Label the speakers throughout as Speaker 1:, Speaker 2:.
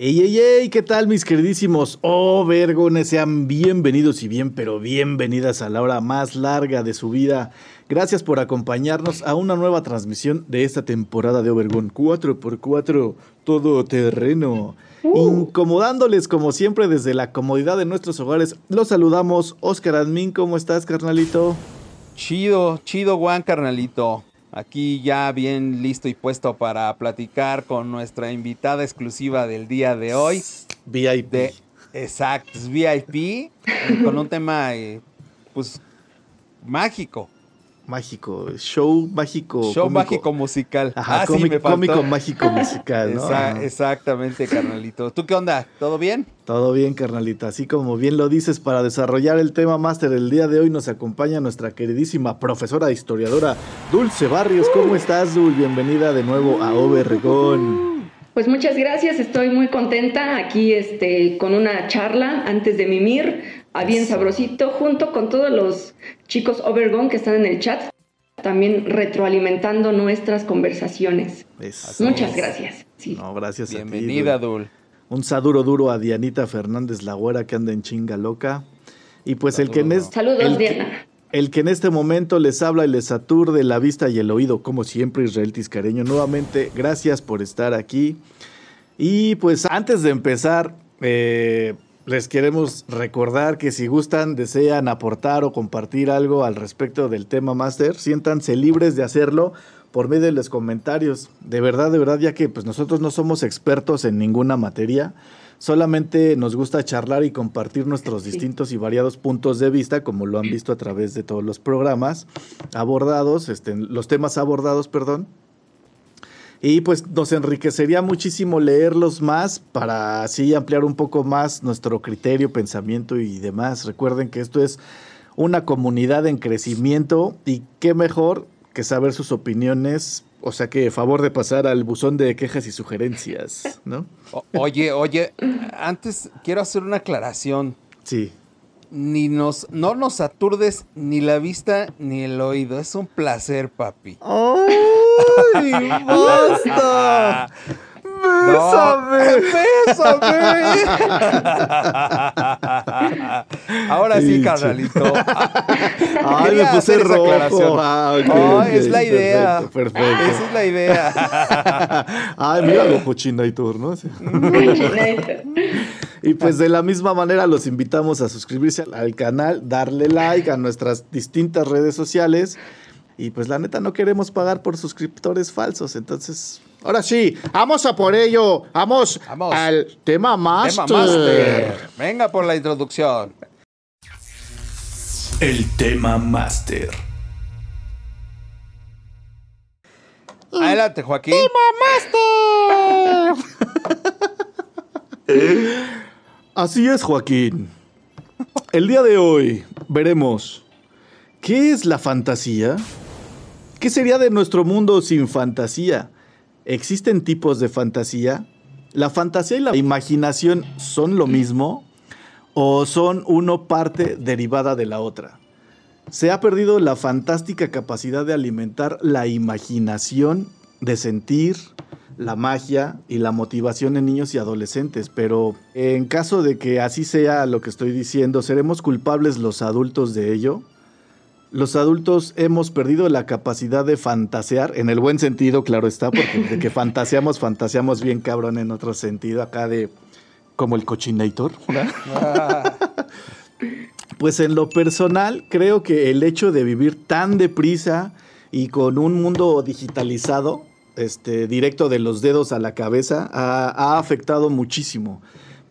Speaker 1: Ey, ey, ey, ¿qué tal mis queridísimos Oh Vergones? Sean bienvenidos y bien, pero bienvenidas a la hora más larga de su vida. Gracias por acompañarnos a una nueva transmisión de esta temporada de Overgon 4x4 Todo Terreno. Incomodándoles como siempre desde la comodidad de nuestros hogares. Los saludamos. Oscar Admin, ¿cómo estás, carnalito?
Speaker 2: Chido, chido, Juan, carnalito. Aquí ya bien listo y puesto para platicar con nuestra invitada exclusiva del día de hoy.
Speaker 1: VIP.
Speaker 2: De, exacto, es VIP, con un tema eh, pues mágico.
Speaker 1: Mágico, show mágico.
Speaker 2: Show
Speaker 1: cómico.
Speaker 2: mágico musical.
Speaker 1: Ajá,
Speaker 2: Ah, sí,
Speaker 1: cómico,
Speaker 2: me faltó.
Speaker 1: cómico mágico musical, ¿no?
Speaker 2: Esa- exactamente, carnalito. ¿Tú qué onda? ¿Todo bien?
Speaker 1: Todo bien, carnalita. Así como bien lo dices, para desarrollar el tema máster del día de hoy nos acompaña nuestra queridísima profesora historiadora Dulce Barrios. ¿Cómo estás, Dul? Bienvenida de nuevo a Overgón.
Speaker 3: Pues muchas gracias, estoy muy contenta aquí este, con una charla antes de mimir, a bien sabrosito, junto con todos los chicos Overgone que están en el chat, también retroalimentando nuestras conversaciones.
Speaker 1: Es-
Speaker 3: Muchas gracias. Sí.
Speaker 1: No, gracias a ti,
Speaker 2: Bienvenida,
Speaker 1: Dul.
Speaker 2: Dul.
Speaker 1: Un saduro duro a Dianita Fernández La Güera que anda en chinga loca. Y pues el que, en es-
Speaker 3: Saludos,
Speaker 1: el que-
Speaker 3: Diana.
Speaker 1: El que en este momento les habla y les aturde la vista y el oído, como siempre, Israel Tiscareño. Nuevamente, gracias por estar aquí. Y pues antes de empezar, eh, les queremos recordar que si gustan, desean aportar o compartir algo al respecto del tema máster, siéntanse libres de hacerlo por medio de los comentarios. De verdad, de verdad, ya que pues nosotros no somos expertos en ninguna materia, solamente nos gusta charlar y compartir nuestros
Speaker 3: Sí.
Speaker 1: distintos y variados puntos de vista, como lo han visto a través de todos los programas abordados, este, los temas abordados, perdón. Y pues nos enriquecería muchísimo leerlos más para así ampliar un poco más nuestro criterio, pensamiento y demás. Recuerden que esto es una comunidad en crecimiento y qué mejor que saber sus opiniones. O sea que favor de pasar al buzón de quejas y sugerencias, ¿no?
Speaker 2: O- oye, oye, antes quiero hacer una aclaración.
Speaker 1: Sí.
Speaker 2: Ni nos, no nos aturdes ni la vista ni el oído. Es un placer, papi.
Speaker 1: ¡Ay, basta! ¡Bésame!
Speaker 2: ¡Bésame! Ahora sí, carnalito.
Speaker 1: Ay, me puse rojo. Ah, ok,
Speaker 2: Oh,
Speaker 1: ok,
Speaker 2: es la idea.
Speaker 1: Perfecto, perfecto.
Speaker 2: Esa es la idea.
Speaker 1: Ay, mira lo cochinator, ¿no? Sí. Y pues de la misma manera los invitamos a suscribirse al canal, darle like a nuestras distintas redes sociales. Y pues la neta no queremos pagar por suscriptores falsos. Entonces, ahora sí, vamos a por ello. Vamos,
Speaker 2: Vamos.
Speaker 1: al tema
Speaker 2: Tema
Speaker 1: master.
Speaker 2: Master. Venga por la introducción.
Speaker 4: El tema máster.
Speaker 2: Adelante, Joaquín.
Speaker 1: Así es, Joaquín. El día de hoy veremos qué es la fantasía. ¿Qué sería de nuestro mundo sin fantasía? ¿Existen tipos de fantasía? ¿La fantasía y la imaginación son lo mismo? ¿O son uno parte derivada de la otra? Se ha perdido la fantástica capacidad de alimentar la imaginación, de sentir, la magia y la motivación en niños y adolescentes, pero en caso de que así sea lo que estoy diciendo, ¿seremos culpables los adultos de ello? Los adultos hemos perdido la capacidad de fantasear, en el buen sentido, claro está, porque de que fantaseamos, fantaseamos bien cabrón en otro sentido, acá de como el cochinator. Pues en lo personal, creo que el hecho de vivir tan deprisa y con un mundo digitalizado, este, directo de los dedos a la cabeza, ha, ha afectado muchísimo.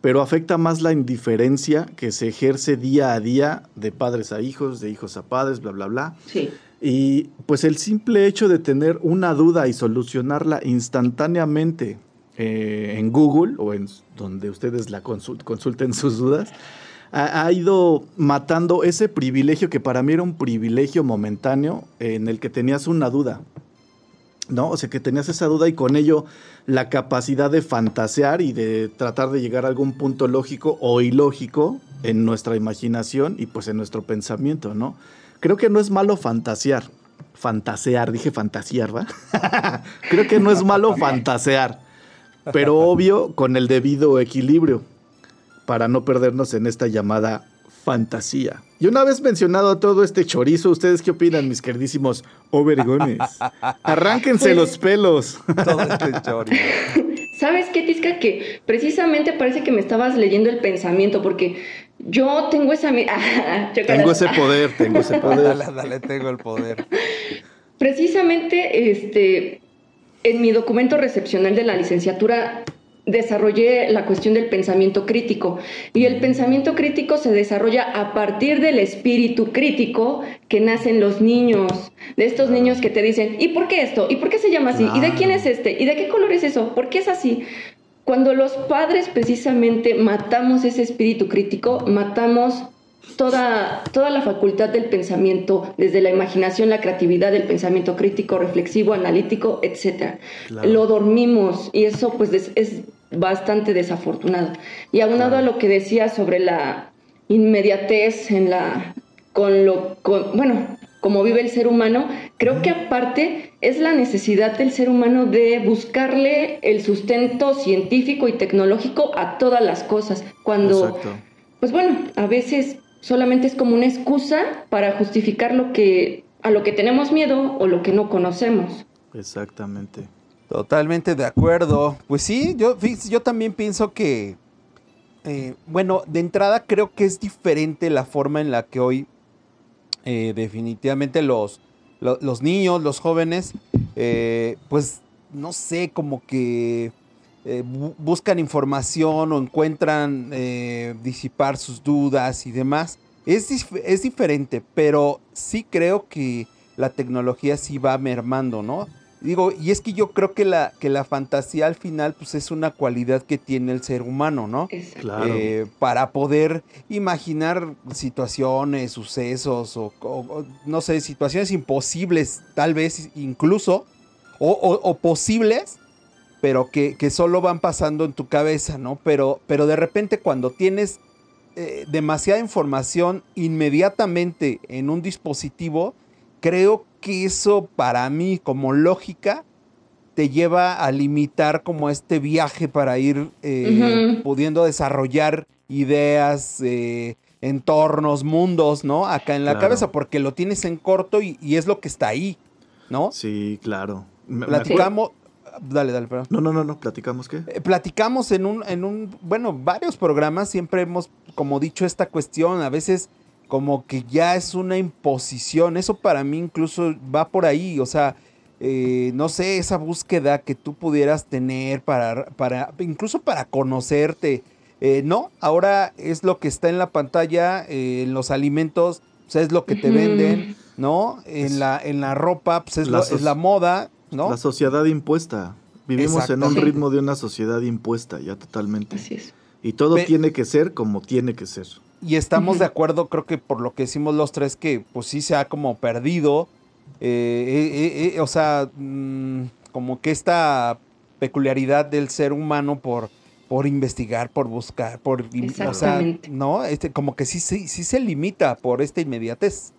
Speaker 1: Pero afecta más la indiferencia que se ejerce día a día de padres a hijos, de hijos a padres, bla, bla, bla.
Speaker 3: Sí.
Speaker 1: Y pues el simple hecho de tener una duda y solucionarla instantáneamente eh, en Google o en donde ustedes la consult- consulten sus dudas, ha, ha ido matando ese privilegio que para mí era un privilegio momentáneo en el que tenías una duda. ¿no? O sea, que tenías esa duda y con ello la capacidad de fantasear y de tratar de llegar a algún punto lógico o ilógico en nuestra imaginación y pues en nuestro pensamiento, ¿no? Creo que no es malo fantasear. Fantasear, dije fantasear, ¿va? Creo que no es malo fantasear, pero obvio con el debido equilibrio para no perdernos en esta llamada fantasía. Y una vez mencionado todo este chorizo, ¿ustedes qué opinan, mis queridísimos obergones? Arránquense
Speaker 3: Pues-
Speaker 1: los pelos.
Speaker 2: Todo este chori.
Speaker 3: ¿Sabes qué, Tisca? Que precisamente parece que me estabas leyendo el pensamiento, porque yo tengo esa...
Speaker 1: tengo ese poder, tengo ese poder.
Speaker 2: Dale, dale, tengo el poder.
Speaker 3: Precisamente, este, en mi documento recepcional de la licenciatura desarrollé la cuestión del pensamiento crítico y el pensamiento crítico se desarrolla a partir del espíritu crítico que nace en los niños, de estos niños que te dicen, ¿y por qué esto? ¿Y por qué se llama así? ¿Y de quién es este? ¿Y de qué color es eso? ¿Por qué es así? Cuando los padres precisamente matamos ese espíritu crítico, matamos toda, toda la facultad del pensamiento, desde la imaginación, la creatividad, el pensamiento crítico, reflexivo, analítico, etc.
Speaker 1: Claro.
Speaker 3: Lo dormimos y eso pues es bastante desafortunado. Y aunado a lo que decía sobre la inmediatez en la con lo con, bueno, como vive el ser humano, creo que aparte es la necesidad del ser humano de buscarle el sustento científico y tecnológico a todas las cosas. Cuando
Speaker 1: Exacto.
Speaker 3: pues bueno, a veces solamente es como una excusa para justificar lo que a lo que tenemos miedo o lo que no conocemos.
Speaker 1: Exactamente.
Speaker 2: Totalmente de acuerdo. Pues sí, yo, también pienso que, eh, bueno, de entrada creo que es diferente la forma en la que hoy eh, definitivamente los, lo- los niños, los jóvenes, eh, pues no sé, como que bu- buscan información o encuentran disipar sus dudas y demás. Es, es diferente, pero sí creo que la tecnología sí va mermando, ¿no? Digo, y es que yo creo que la, que la fantasía al final, pues es una cualidad que tiene el ser humano, ¿no?
Speaker 1: Claro.
Speaker 2: Eh, para poder imaginar situaciones, sucesos o, o- o, no sé, situaciones imposibles, tal vez incluso, o, o- o posibles, pero que, que solo van pasando en tu cabeza, ¿no? Pero, pero de repente cuando tienes eh, demasiada información inmediatamente en un dispositivo, creo que eso para mí como lógica te lleva a limitar como este viaje para ir eh, pudiendo desarrollar ideas, eh, entornos, mundos, ¿no? Acá en la
Speaker 1: Claro.
Speaker 2: cabeza, porque lo tienes en corto y, y es lo que está ahí, ¿no?
Speaker 1: Sí, claro. Me- me acuerdo-
Speaker 2: Platicamos, dale, dale, perdón.
Speaker 1: No, no, no, no, platicamos qué.
Speaker 2: Eh, platicamos en un, en un, bueno, varios programas siempre hemos como dicho esta cuestión, a veces como que ya es una imposición, eso para mí incluso va por ahí, o sea, eh, no sé, esa búsqueda que tú pudieras tener para, para incluso para conocerte, eh, no, ahora es lo que está en la pantalla, eh, en los alimentos, o sea, es lo que te venden, ¿no? En
Speaker 1: Es-
Speaker 2: la, en la ropa, pues es,
Speaker 1: La
Speaker 2: lo- es la moda, ¿no?
Speaker 1: La sociedad impuesta. Vivimos en un ritmo de una sociedad impuesta ya totalmente.
Speaker 3: Así es.
Speaker 1: Y todo tiene que ser como tiene que ser.
Speaker 2: Y estamos de acuerdo, creo que por lo que decimos los tres, que pues sí se ha como perdido. eh, eh, eh, o sea, mm, como que esta peculiaridad del ser humano por, por investigar, por buscar, por... O sea. ¿no? Este, como que sí, sí, sí se limita por esta inmediatez.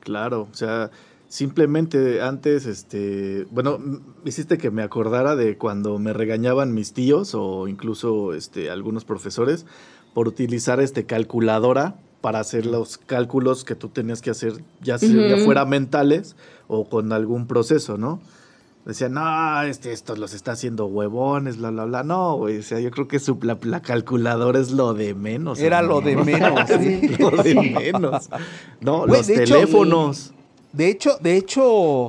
Speaker 1: Claro, o sea, simplemente antes, este, bueno, hiciste que me acordara de cuando me regañaban mis tíos o incluso este, algunos profesores por utilizar este calculadora para hacer los cálculos que tú tenías que hacer, ya, sea- ya fuera mentales o con algún proceso, ¿no? Decían, no, este, estos los está haciendo huevones, bla, bla, bla. No, güey, o sea, yo creo que su, la, la calculadora es lo de menos.
Speaker 2: Era lo de menos. sí.
Speaker 1: lo de menos. No,
Speaker 2: Güey,
Speaker 1: los
Speaker 2: de hecho,
Speaker 1: teléfonos.
Speaker 2: De hecho, de hecho,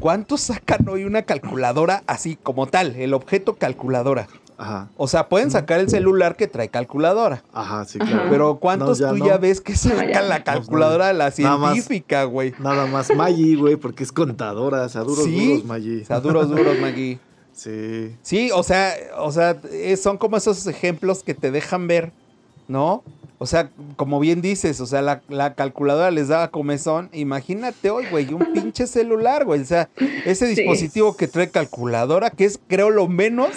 Speaker 2: ¿cuántos sacan hoy una calculadora así como tal? El objeto calculadora.
Speaker 1: Ajá.
Speaker 2: O sea, pueden sacar el celular que trae calculadora.
Speaker 1: Ajá, sí,
Speaker 3: Ajá.
Speaker 1: claro.
Speaker 2: Pero ¿cuántos
Speaker 1: No, ya
Speaker 2: tú
Speaker 1: no.
Speaker 2: ya ves que sacan la calculadora de la
Speaker 1: más.
Speaker 2: científica, güey?
Speaker 1: Nada más Maggi, güey, porque es contadora. O sea, duros,
Speaker 2: Sí.
Speaker 1: duros, Maggi.
Speaker 2: O sea, duros, duros, Maggie.
Speaker 1: Sí.
Speaker 2: Sí, o sea, o sea, son como esos ejemplos que te dejan ver, ¿no? O sea, como bien dices, o sea, la, la calculadora les daba comezón. Imagínate hoy, güey, un pinche celular, güey. O sea, ese
Speaker 3: Sí.
Speaker 2: dispositivo que trae calculadora, que es, creo, lo menos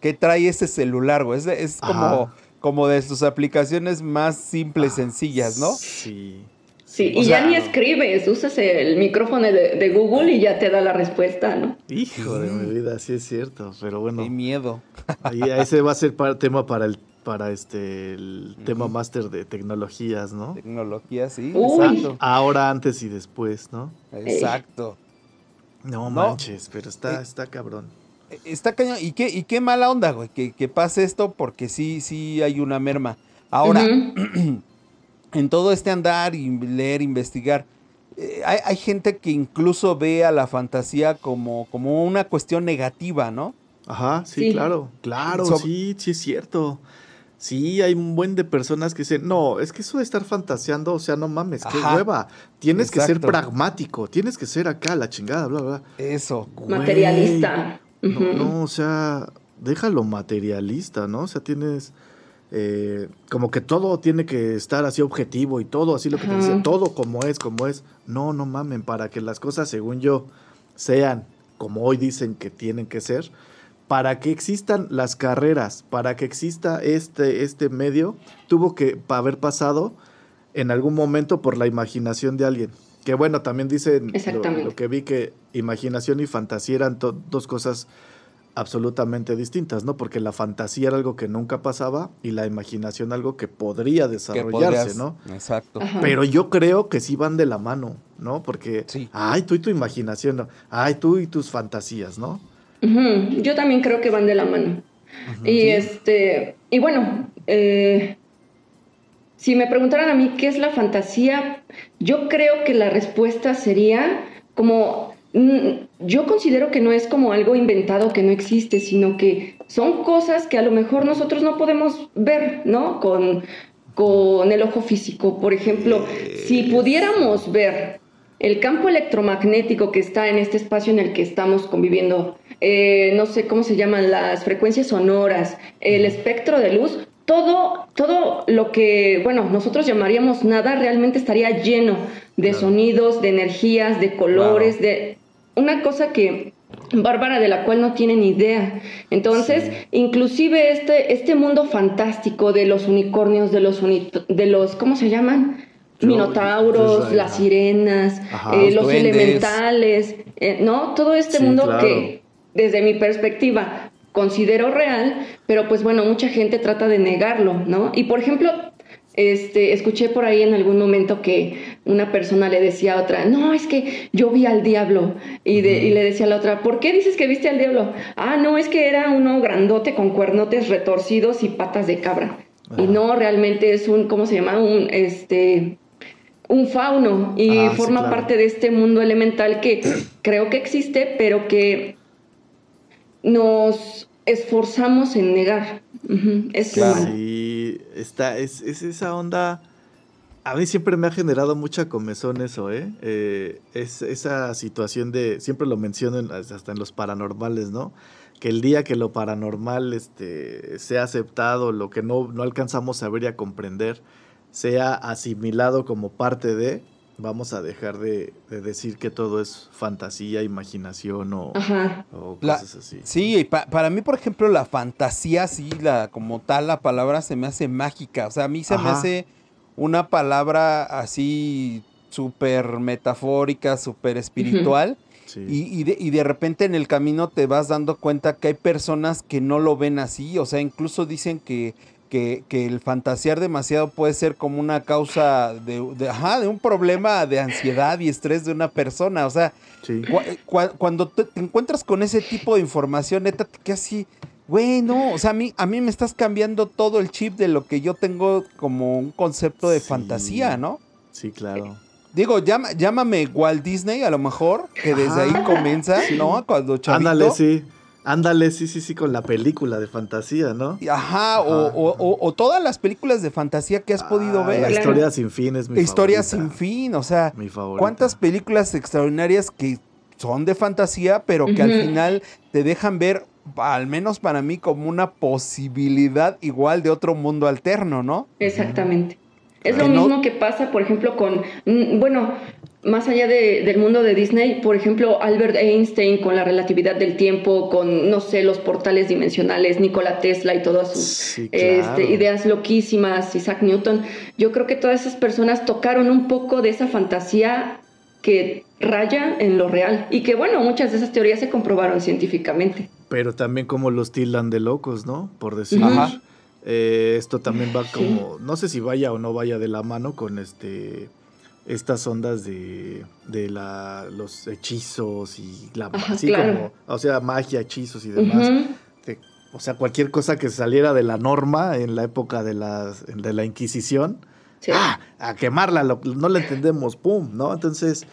Speaker 2: que trae ese celular, güey. Es, es como, como de sus aplicaciones más simples, sencillas, ¿no?
Speaker 1: Sí.
Speaker 3: Sí,
Speaker 2: O
Speaker 3: y
Speaker 2: sea,
Speaker 3: ya ni escribes, usas el micrófono de, de Google y ya te da la respuesta, ¿no?
Speaker 1: Hijo de mi vida, sí es cierto. Pero bueno,
Speaker 2: Qué miedo.
Speaker 1: ahí, ese va a ser para, tema para el para este el tema máster de tecnologías, ¿no?
Speaker 2: Tecnología, sí.
Speaker 3: Uy.
Speaker 2: Exacto.
Speaker 1: Ahora, antes y después, ¿no?
Speaker 2: Exacto.
Speaker 1: No,
Speaker 2: No.
Speaker 1: manches, pero está,
Speaker 2: Eh,
Speaker 1: está cabrón.
Speaker 2: Está cañón. ¿Y qué, y qué mala onda, güey, que, que pase esto porque sí, sí hay una merma. Ahora, en todo este andar y leer, investigar, eh, hay, hay gente que incluso ve a la fantasía como, como una cuestión negativa, ¿no?
Speaker 1: Ajá, sí,
Speaker 3: Sí.
Speaker 1: claro. Claro,
Speaker 2: So-
Speaker 1: sí, sí es cierto. Sí, hay un buen de personas que dicen, no, es que eso de estar fantaseando, o sea, no mames, qué
Speaker 2: Ajá.
Speaker 1: hueva. Tienes que ser pragmático, tienes que ser acá, la chingada, bla, bla.
Speaker 2: Eso.
Speaker 1: Güey,
Speaker 3: Materialista.
Speaker 1: No, no, o sea, déjalo materialista, ¿no? O sea, tienes eh, como que todo tiene que estar así objetivo y todo así lo que te dice, todo como es, como es. No, no mamen, para que las cosas, según yo, sean como hoy dicen que tienen que ser, para que existan las carreras, para que exista este, este medio, tuvo que haber pasado en algún momento por la imaginación de alguien. Que bueno, también dicen lo, que vi que imaginación y fantasía eran dos cosas absolutamente distintas, ¿no? Porque la fantasía era algo que nunca pasaba y la imaginación algo que podría
Speaker 2: que
Speaker 1: desarrollarse,
Speaker 2: podrías-
Speaker 1: ¿no?
Speaker 2: Exacto.
Speaker 3: Ajá.
Speaker 1: Pero yo creo que sí van de la mano, ¿no? Porque,
Speaker 2: Sí.
Speaker 1: ay, tú y tu imaginación, ¿no? ay, tú y tus fantasías, ¿no?
Speaker 3: Yo también creo que van de la mano. Y este, y bueno, eh, si me preguntaran a mí qué es la fantasía, yo creo que la respuesta sería como, mm, yo considero que no es como algo inventado que no existe, sino que son cosas que a lo mejor nosotros no podemos ver, ¿no? Con, con el ojo físico. Por ejemplo, si pudiéramos ver el campo electromagnético que está en este espacio en el que estamos conviviendo, eh, no sé cómo se llaman las frecuencias sonoras, el espectro de luz, todo, todo lo que, bueno, nosotros llamaríamos nada, realmente estaría lleno de
Speaker 1: Claro.
Speaker 3: sonidos, de energías, de colores, de una cosa que Bárbara de la cual no tienen idea. Entonces,
Speaker 1: Sí.
Speaker 3: inclusive este, este mundo fantástico de los unicornios, de los, uni- de los ¿cómo se llaman? Minotauros, las sirenas,
Speaker 1: Ajá,
Speaker 3: eh,
Speaker 2: los
Speaker 3: elementales, eh, ¿no? Todo este
Speaker 1: Sí,
Speaker 3: mundo
Speaker 1: claro.
Speaker 3: que desde mi perspectiva considero real, pero pues bueno, mucha gente trata de negarlo, ¿no? Y por ejemplo, este, escuché por ahí en algún momento que una persona le decía a otra, no, es que yo vi al diablo. Y, de- y le decía a la otra, ¿por qué dices que viste al diablo? Ah, no, es que era uno grandote con cuernotes retorcidos y patas de cabra. Y no, realmente es un, ¿cómo se llama? Un, este, un fauno y
Speaker 1: Ah, sí,
Speaker 3: forma
Speaker 1: claro.
Speaker 3: parte de este mundo elemental que creo que existe, pero que nos esforzamos en negar. Es
Speaker 2: Claro.
Speaker 1: Sí, está, es, es esa onda. A mí siempre me ha generado mucha comezón eso, ¿eh? Eh, es esa situación de, siempre lo menciono en- hasta en los paranormales, ¿no? Que el día que lo paranormal este, sea aceptado, lo que no, no alcanzamos a ver y a comprender, sea asimilado como parte de, vamos a dejar de, de decir que todo es fantasía, imaginación o,
Speaker 2: La-
Speaker 1: cosas así.
Speaker 2: Sí, y pa- para mí, por ejemplo, la fantasía, sí, la, como tal, la palabra se me hace mágica. O sea, a mí se me hace una palabra así súper metafórica, súper espiritual.
Speaker 1: Sí.
Speaker 2: Y, y de, y de repente en el camino te vas dando cuenta que hay personas que no lo ven así. O sea, incluso dicen que, que, que el fantasear demasiado puede ser como una causa de, de- ajá, de un problema de ansiedad y estrés de una persona. O sea,
Speaker 1: sí.
Speaker 2: Cu- cua- cuando te, te encuentras con ese tipo de información, neta, te quedas así, güey, no, o sea, a mí, a mí me estás cambiando todo el chip de lo que yo tengo como un concepto de
Speaker 1: Sí.
Speaker 2: fantasía, ¿no?
Speaker 1: Sí, claro.
Speaker 2: Digo, llama- llámame Walt Disney a lo mejor, que desde ahí comienza,
Speaker 1: Sí.
Speaker 2: ¿no? Cuando chavito.
Speaker 1: Ándale, sí. Ándale, sí, sí, sí, con la película de fantasía, ¿no?
Speaker 2: Ajá, O, o, o, todas las películas de fantasía que has podido
Speaker 1: Ah,
Speaker 2: ver.
Speaker 1: La historia sin fin es mi
Speaker 2: Historia
Speaker 1: favorita.
Speaker 2: sin fin, o sea,
Speaker 1: Mi
Speaker 2: cuántas películas extraordinarias que son de fantasía, pero que al final te dejan ver, al menos para mí, como una posibilidad igual de otro mundo alterno, ¿no?
Speaker 3: Exactamente. Es lo mismo que pasa, por ejemplo, con, mm, bueno, más allá de- del mundo de Disney, por ejemplo, Albert Einstein con la relatividad del tiempo, con, no sé, los portales dimensionales, Nikola Tesla y todas sus
Speaker 1: Sí, claro.
Speaker 3: este, ideas loquísimas, Isaac Newton. Yo creo que todas esas personas tocaron un poco de esa fantasía que raya en lo real y que, bueno, muchas de esas teorías se comprobaron científicamente.
Speaker 1: Pero también como los tildan de locos, ¿no? Por decir.
Speaker 2: Ajá.
Speaker 1: eh, esto también va como, no sé si vaya o no vaya de la mano con este estas ondas de, de la, los hechizos y la
Speaker 3: Ajá,
Speaker 1: así
Speaker 3: claro.
Speaker 1: como, o sea, magia, hechizos y demás. De- o sea, cualquier cosa que saliera de la norma en la época de, las, de la Inquisición,
Speaker 3: Sí.
Speaker 1: ¡ah! a quemarla, lo- no la entendemos, ¡pum! ¿no? Entonces,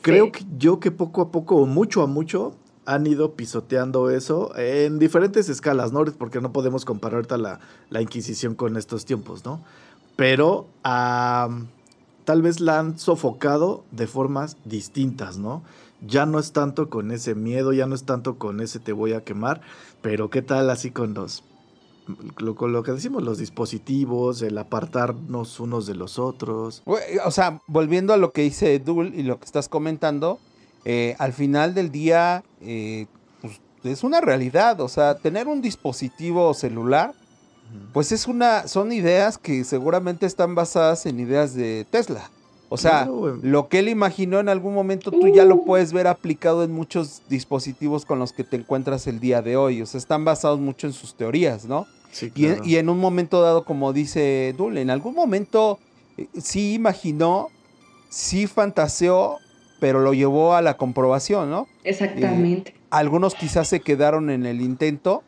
Speaker 1: creo
Speaker 3: Sí.
Speaker 1: que yo que poco a poco, o mucho a mucho, han ido pisoteando eso en diferentes escalas, ¿no? Porque no podemos comparar ahorita la, la Inquisición con estos tiempos, ¿no? Pero tal vez la han sofocado de formas distintas, ¿no? Ya no es tanto con ese miedo, ya no es tanto con ese te voy a quemar, pero ¿qué tal así con los, lo, lo que decimos, los dispositivos, el apartarnos unos de los otros?
Speaker 2: O sea, volviendo a lo que dice Dul y lo que estás comentando, eh, al final del día eh, pues, es una realidad. O sea, tener un dispositivo celular, pues es una, son ideas que seguramente están basadas en ideas de Tesla. O sea,
Speaker 1: Claro,
Speaker 2: lo que él imaginó en algún momento tú ya lo puedes ver aplicado en muchos dispositivos con los que te encuentras el día de hoy. O sea, están basados mucho en sus teorías, ¿no?
Speaker 1: Sí,
Speaker 2: Y, en-
Speaker 1: claro.
Speaker 2: y en un momento dado, como dice Dul, en algún momento eh, sí imaginó, sí fantaseó, pero lo llevó a la comprobación, ¿no?
Speaker 3: Exactamente.
Speaker 2: Algunos quizás se quedaron en el intento,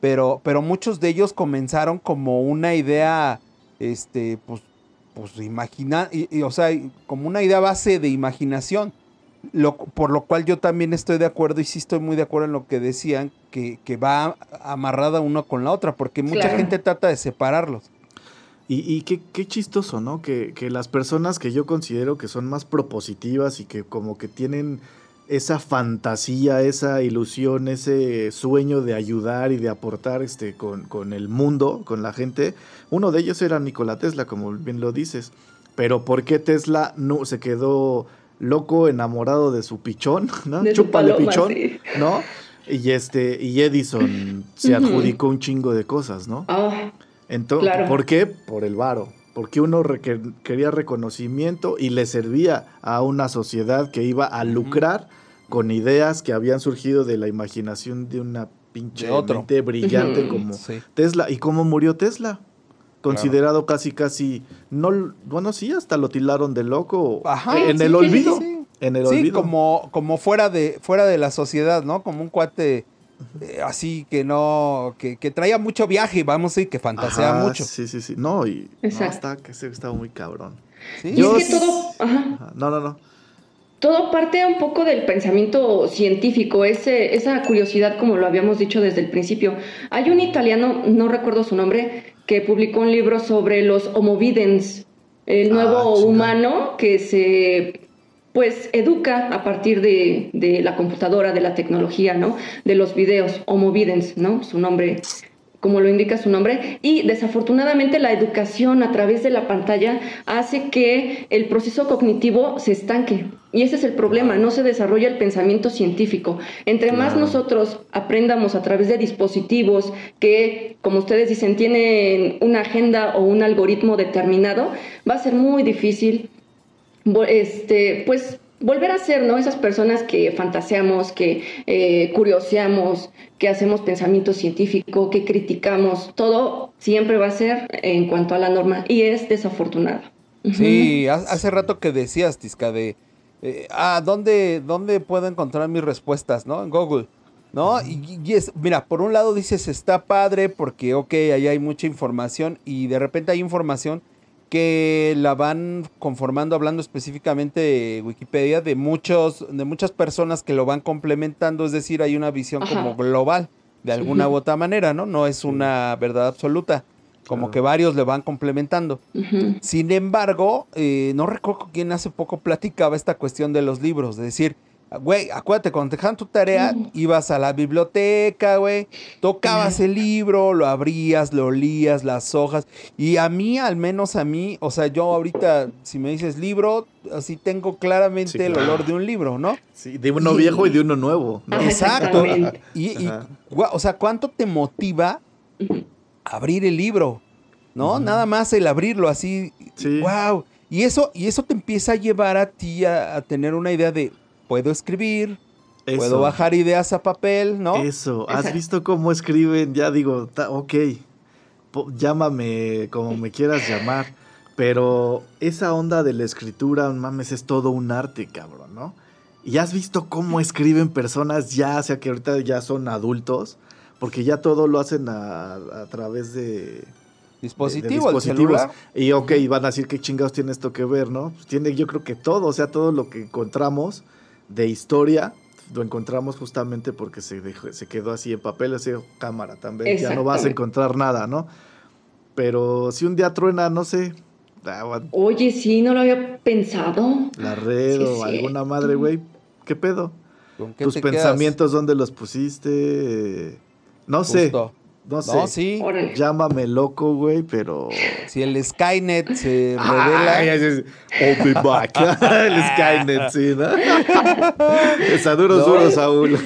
Speaker 2: pero, pero muchos de ellos comenzaron como una idea, este, pues, pues imagina, y- y, o sea, como una idea base de imaginación. Lo, por lo cual yo también estoy de acuerdo y sí estoy muy de acuerdo en lo que decían, que, que va amarrada uno con la otra, porque mucha
Speaker 3: Claro.
Speaker 2: gente trata de separarlos.
Speaker 1: Y, y qué, qué chistoso, ¿no? Que, que las personas que yo considero que son más propositivas y que como que tienen esa fantasía, esa ilusión, ese sueño de ayudar y de aportar este, con, con el mundo, con la gente. Uno de ellos era Nikola Tesla, como bien lo dices. Pero ¿por qué Tesla no se quedó loco, enamorado de su pichón? ¿no?
Speaker 3: De
Speaker 1: Chúpale
Speaker 3: paloma,
Speaker 1: pichón,
Speaker 3: sí.
Speaker 1: ¿no? Y este, y Edison se adjudicó un chingo de cosas, ¿no?
Speaker 3: Ah,
Speaker 1: Entonces,
Speaker 3: Claro.
Speaker 1: ¿por qué? Por el varo. Porque uno quería reconocimiento y le servía a una sociedad que iba a lucrar con ideas que habían surgido de la imaginación de una pinche
Speaker 2: De otro.
Speaker 1: mente brillante como
Speaker 2: Sí.
Speaker 1: Tesla. ¿Y cómo murió Tesla? Considerado casi, casi, no, bueno, sí, hasta lo tilaron de loco.
Speaker 2: Ajá,
Speaker 1: en
Speaker 2: sí,
Speaker 1: el olvido.
Speaker 2: sí, sí.
Speaker 1: En el
Speaker 2: Sí,
Speaker 1: olvido.
Speaker 2: como, como fuera de, fuera de la sociedad, ¿no? Como un cuate eh, así que no, que, que traía mucho viaje, vamos a decir, que fantasea
Speaker 1: Ajá,
Speaker 2: mucho.
Speaker 1: Sí, sí, sí. No, y no, está, que estaba muy cabrón.
Speaker 2: Sí,
Speaker 3: y
Speaker 1: Yo
Speaker 3: es que
Speaker 1: sí-
Speaker 3: todo, ajá,
Speaker 1: Ajá. No, no, no.
Speaker 3: Todo parte un poco del pensamiento científico, ese, esa curiosidad como lo habíamos dicho desde el principio. Hay un italiano, no recuerdo su nombre, que publicó un libro sobre los homovidens, el
Speaker 1: Ah,
Speaker 3: nuevo humano que se pues educa a partir de, de la computadora, de la tecnología, ¿no? De los videos, homovidens, ¿no? Su nombre como lo indica su nombre, y desafortunadamente la educación a través de la pantalla hace que el proceso cognitivo se estanque. Y ese es el problema, no se desarrolla el pensamiento científico. Entre más nosotros aprendamos a través de dispositivos que, como ustedes dicen, tienen una agenda o un algoritmo determinado, va a ser muy difícil este, pues volver a ser, ¿no? Esas personas que fantaseamos, que eh, curioseamos, que hacemos pensamiento científico, que criticamos, todo siempre va a ser en cuanto a la norma y es desafortunado.
Speaker 2: Sí, ha- hace rato que decías, Tisca, de, eh, ah, ¿dónde, ¿dónde puedo encontrar mis respuestas, no? En Google, ¿no? Y, y es, mira, por un lado dices, está padre porque, ok, ahí hay mucha información y de repente hay información que la van conformando, hablando específicamente de Wikipedia, de muchos, de muchas personas que lo van complementando, es decir, hay una visión
Speaker 3: Ajá.
Speaker 2: como global, de alguna u otra manera, ¿no? No es una verdad absoluta, como
Speaker 1: Claro.
Speaker 2: que varios le van complementando. Sin embargo, eh, no recuerdo quién hace poco platicaba esta cuestión de los libros, de decir, güey, acuérdate, cuando te dejaban tu tarea, ibas a la biblioteca, güey, tocabas el libro, lo abrías, lo olías, las hojas, y a mí, al menos a mí, o sea, yo ahorita, si me dices libro, así tengo claramente
Speaker 1: Sí,
Speaker 2: el olor de un libro, ¿no?
Speaker 1: Sí, de uno
Speaker 2: Y-
Speaker 1: viejo y de uno nuevo.
Speaker 2: Exacto. Y, o sea, ¿cuánto te motiva abrir el libro? ¿No? Nada más el abrirlo así.
Speaker 1: Sí.
Speaker 2: Wow. Y eso, y eso te empieza a llevar a ti a, a tener una idea de puedo escribir, puedo bajar ideas a papel, ¿no?
Speaker 1: Eso, ¿has visto cómo escriben? Ya digo, ok, llámame como me quieras llamar, pero esa onda de la escritura, mames, es todo un arte, cabrón, ¿no? Y has visto cómo escriben personas ya, o sea, que ahorita ya son adultos, porque ya todo lo hacen a, a través de,
Speaker 2: dispositivo,
Speaker 1: de
Speaker 2: el celular.
Speaker 1: Y ok, van a decir qué chingados tiene esto que ver, ¿no? Pues tiene yo creo que todo, o sea, todo lo que encontramos de historia, lo encontramos justamente porque se, dejó- se quedó así en papel, así cámara también. Ya no vas a encontrar nada, ¿no? Pero si un día truena, no sé, ah,
Speaker 3: Oye, sí, no lo había pensado.
Speaker 1: la red
Speaker 3: Sí,
Speaker 1: o alguna madre, güey, ¿qué pedo?
Speaker 2: ¿Con qué
Speaker 1: Tus
Speaker 2: quedas?
Speaker 1: pensamientos, ¿dónde los pusiste? No sé. No sé.
Speaker 2: No, sí.
Speaker 3: Órale.
Speaker 1: Llámame loco, güey, pero...
Speaker 2: Si el Skynet se
Speaker 1: Ay,
Speaker 2: revela.
Speaker 1: ese es- I'll be back. el Skynet, sí, ¿no? Está duro,
Speaker 2: No.
Speaker 1: duro, Saúl.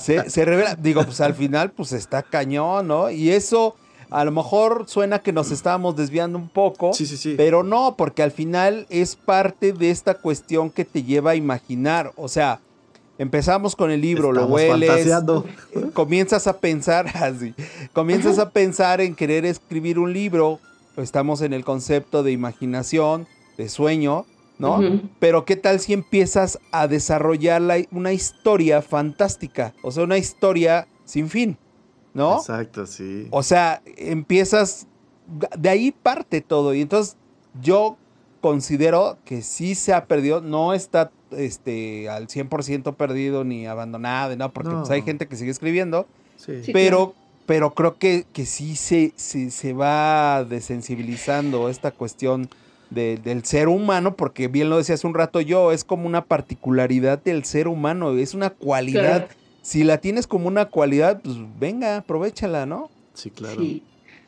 Speaker 2: se, se revela, digo, pues al final, pues está cañón, ¿no? Y eso a lo mejor suena que nos estábamos desviando un poco,
Speaker 1: Sí, sí, sí.
Speaker 2: pero no, porque al final es parte de esta cuestión que te lleva a imaginar. O sea, empezamos con el libro, lo hueles,
Speaker 1: fantaseando.
Speaker 2: eh, comienzas a pensar así, comienzas a pensar en querer escribir un libro, estamos en el concepto de imaginación, de sueño, ¿no? Pero qué tal si empiezas a desarrollar la- una historia fantástica, o sea, una historia sin fin, ¿no?
Speaker 1: Exacto, sí.
Speaker 2: O sea, empiezas, de ahí parte todo. Y entonces yo considero que sí se ha perdido, no está este, al 100% perdido ni abandonado, ¿no? Porque
Speaker 1: No.
Speaker 2: pues, hay gente que sigue escribiendo,
Speaker 1: Sí.
Speaker 3: Sí.
Speaker 2: pero, pero creo que, que sí se, se, se va desensibilizando esta cuestión de- del ser humano, porque bien lo decía hace un rato yo, es como una particularidad del ser humano, es una cualidad.
Speaker 3: Claro.
Speaker 2: Si la tienes como una cualidad, pues venga, aprovechala, ¿no?
Speaker 1: Sí, claro.
Speaker 3: Sí.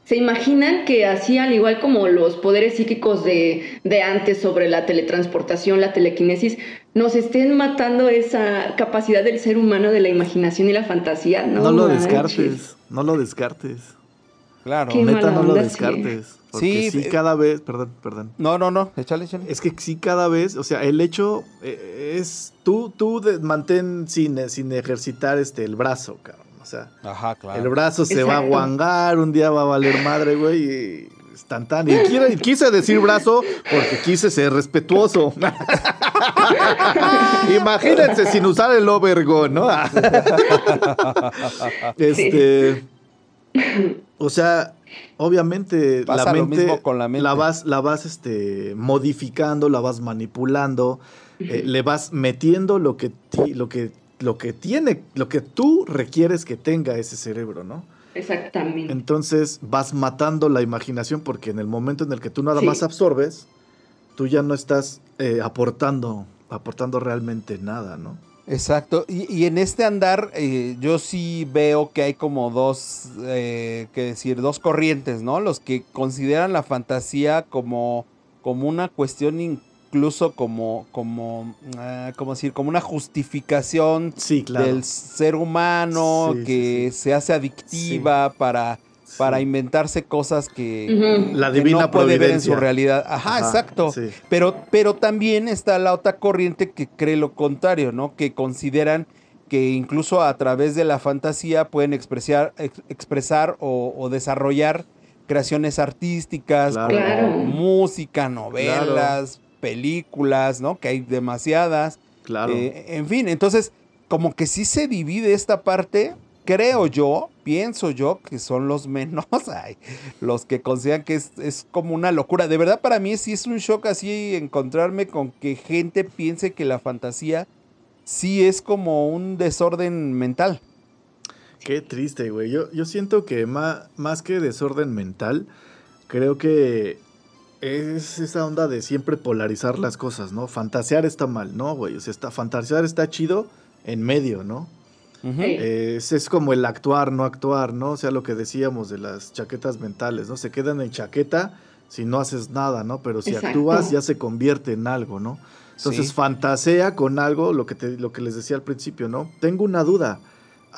Speaker 3: ¿Se imaginan que así, al igual como los poderes psíquicos de, de antes sobre la teletransportación, la telequinesis, nos estén matando esa capacidad del ser humano de la imaginación y la fantasía? No,
Speaker 1: No, lo
Speaker 3: manches.
Speaker 1: descartes, no lo descartes.
Speaker 2: Claro.
Speaker 3: Qué
Speaker 1: Neta, no lo descartes. Porque
Speaker 2: Sí,
Speaker 1: sí,
Speaker 2: eh,
Speaker 1: cada vez, perdón, perdón.
Speaker 2: No, no, no, échale, échale.
Speaker 1: Es que sí, cada vez, o sea, el hecho eh, es, tú, tú de- mantén sin, sin ejercitar este, el brazo, cabrón. O sea,
Speaker 2: Ajá, claro.
Speaker 1: el brazo se va a guangar, un día va a valer madre, güey, y Y quiero- y quise decir brazo porque quise ser respetuoso. Imagínense sin usar el overgo, ¿no? este. O sea, obviamente
Speaker 2: Pasa
Speaker 1: la
Speaker 2: lo
Speaker 1: mente,
Speaker 2: mismo con la mente.
Speaker 1: la vas, la vas este, modificando, la vas manipulando, eh, le vas metiendo lo que, ti- lo que, lo que tiene, lo que tú requieres que tenga ese cerebro, ¿no?
Speaker 3: Exactamente.
Speaker 1: Entonces vas matando la imaginación porque en el momento en el que tú nada
Speaker 3: Sí.
Speaker 1: más absorbes, tú ya no estás eh, aportando, aportando realmente nada, ¿no?
Speaker 2: Exacto. Y, y en este andar, eh, yo sí veo que hay como dos, eh, que decir, dos corrientes, ¿no? Los que consideran la fantasía como, como una cuestión incluso como, como, ¿cómo decir? Como una justificación
Speaker 1: Sí, claro.
Speaker 2: del ser humano
Speaker 1: Sí,
Speaker 2: que
Speaker 1: sí.
Speaker 2: se hace adictiva para, para
Speaker 1: Sí.
Speaker 2: inventarse cosas que.
Speaker 1: La
Speaker 2: que
Speaker 1: divina
Speaker 2: no puede ver en su realidad. Ajá,
Speaker 1: Ajá,
Speaker 2: exacto.
Speaker 1: sí.
Speaker 2: Pero, pero también está la otra corriente que cree lo contrario, ¿no? Que consideran que incluso a través de la fantasía pueden expresar, ex- expresar o, o desarrollar creaciones artísticas,
Speaker 1: Claro.
Speaker 2: como
Speaker 3: Claro.
Speaker 2: música, novelas, películas, ¿no? Que hay demasiadas.
Speaker 1: Claro.
Speaker 2: Eh, en fin, entonces, como que sí se divide esta parte creo yo, pienso yo, que son los menos, ay, los que consideran que es, es, como una locura. De verdad, para mí sí es un shock así encontrarme con que gente piense que la fantasía sí es como un desorden mental.
Speaker 1: Qué triste, güey. Yo, yo siento que más, más que desorden mental, creo que es esa onda de siempre polarizar las cosas, ¿no? Fantasear está mal, ¿no, güey? O sea, está, fantasear está chido en medio, ¿no? es, es, como el actuar, no actuar, ¿no? O sea, lo que decíamos de las chaquetas mentales, ¿no? Se quedan en chaqueta si no haces nada, ¿no? Pero si actúas ya se convierte en algo, ¿no? Entonces fantasea con algo, lo que, te, lo que les decía al principio, ¿no? Tengo una duda.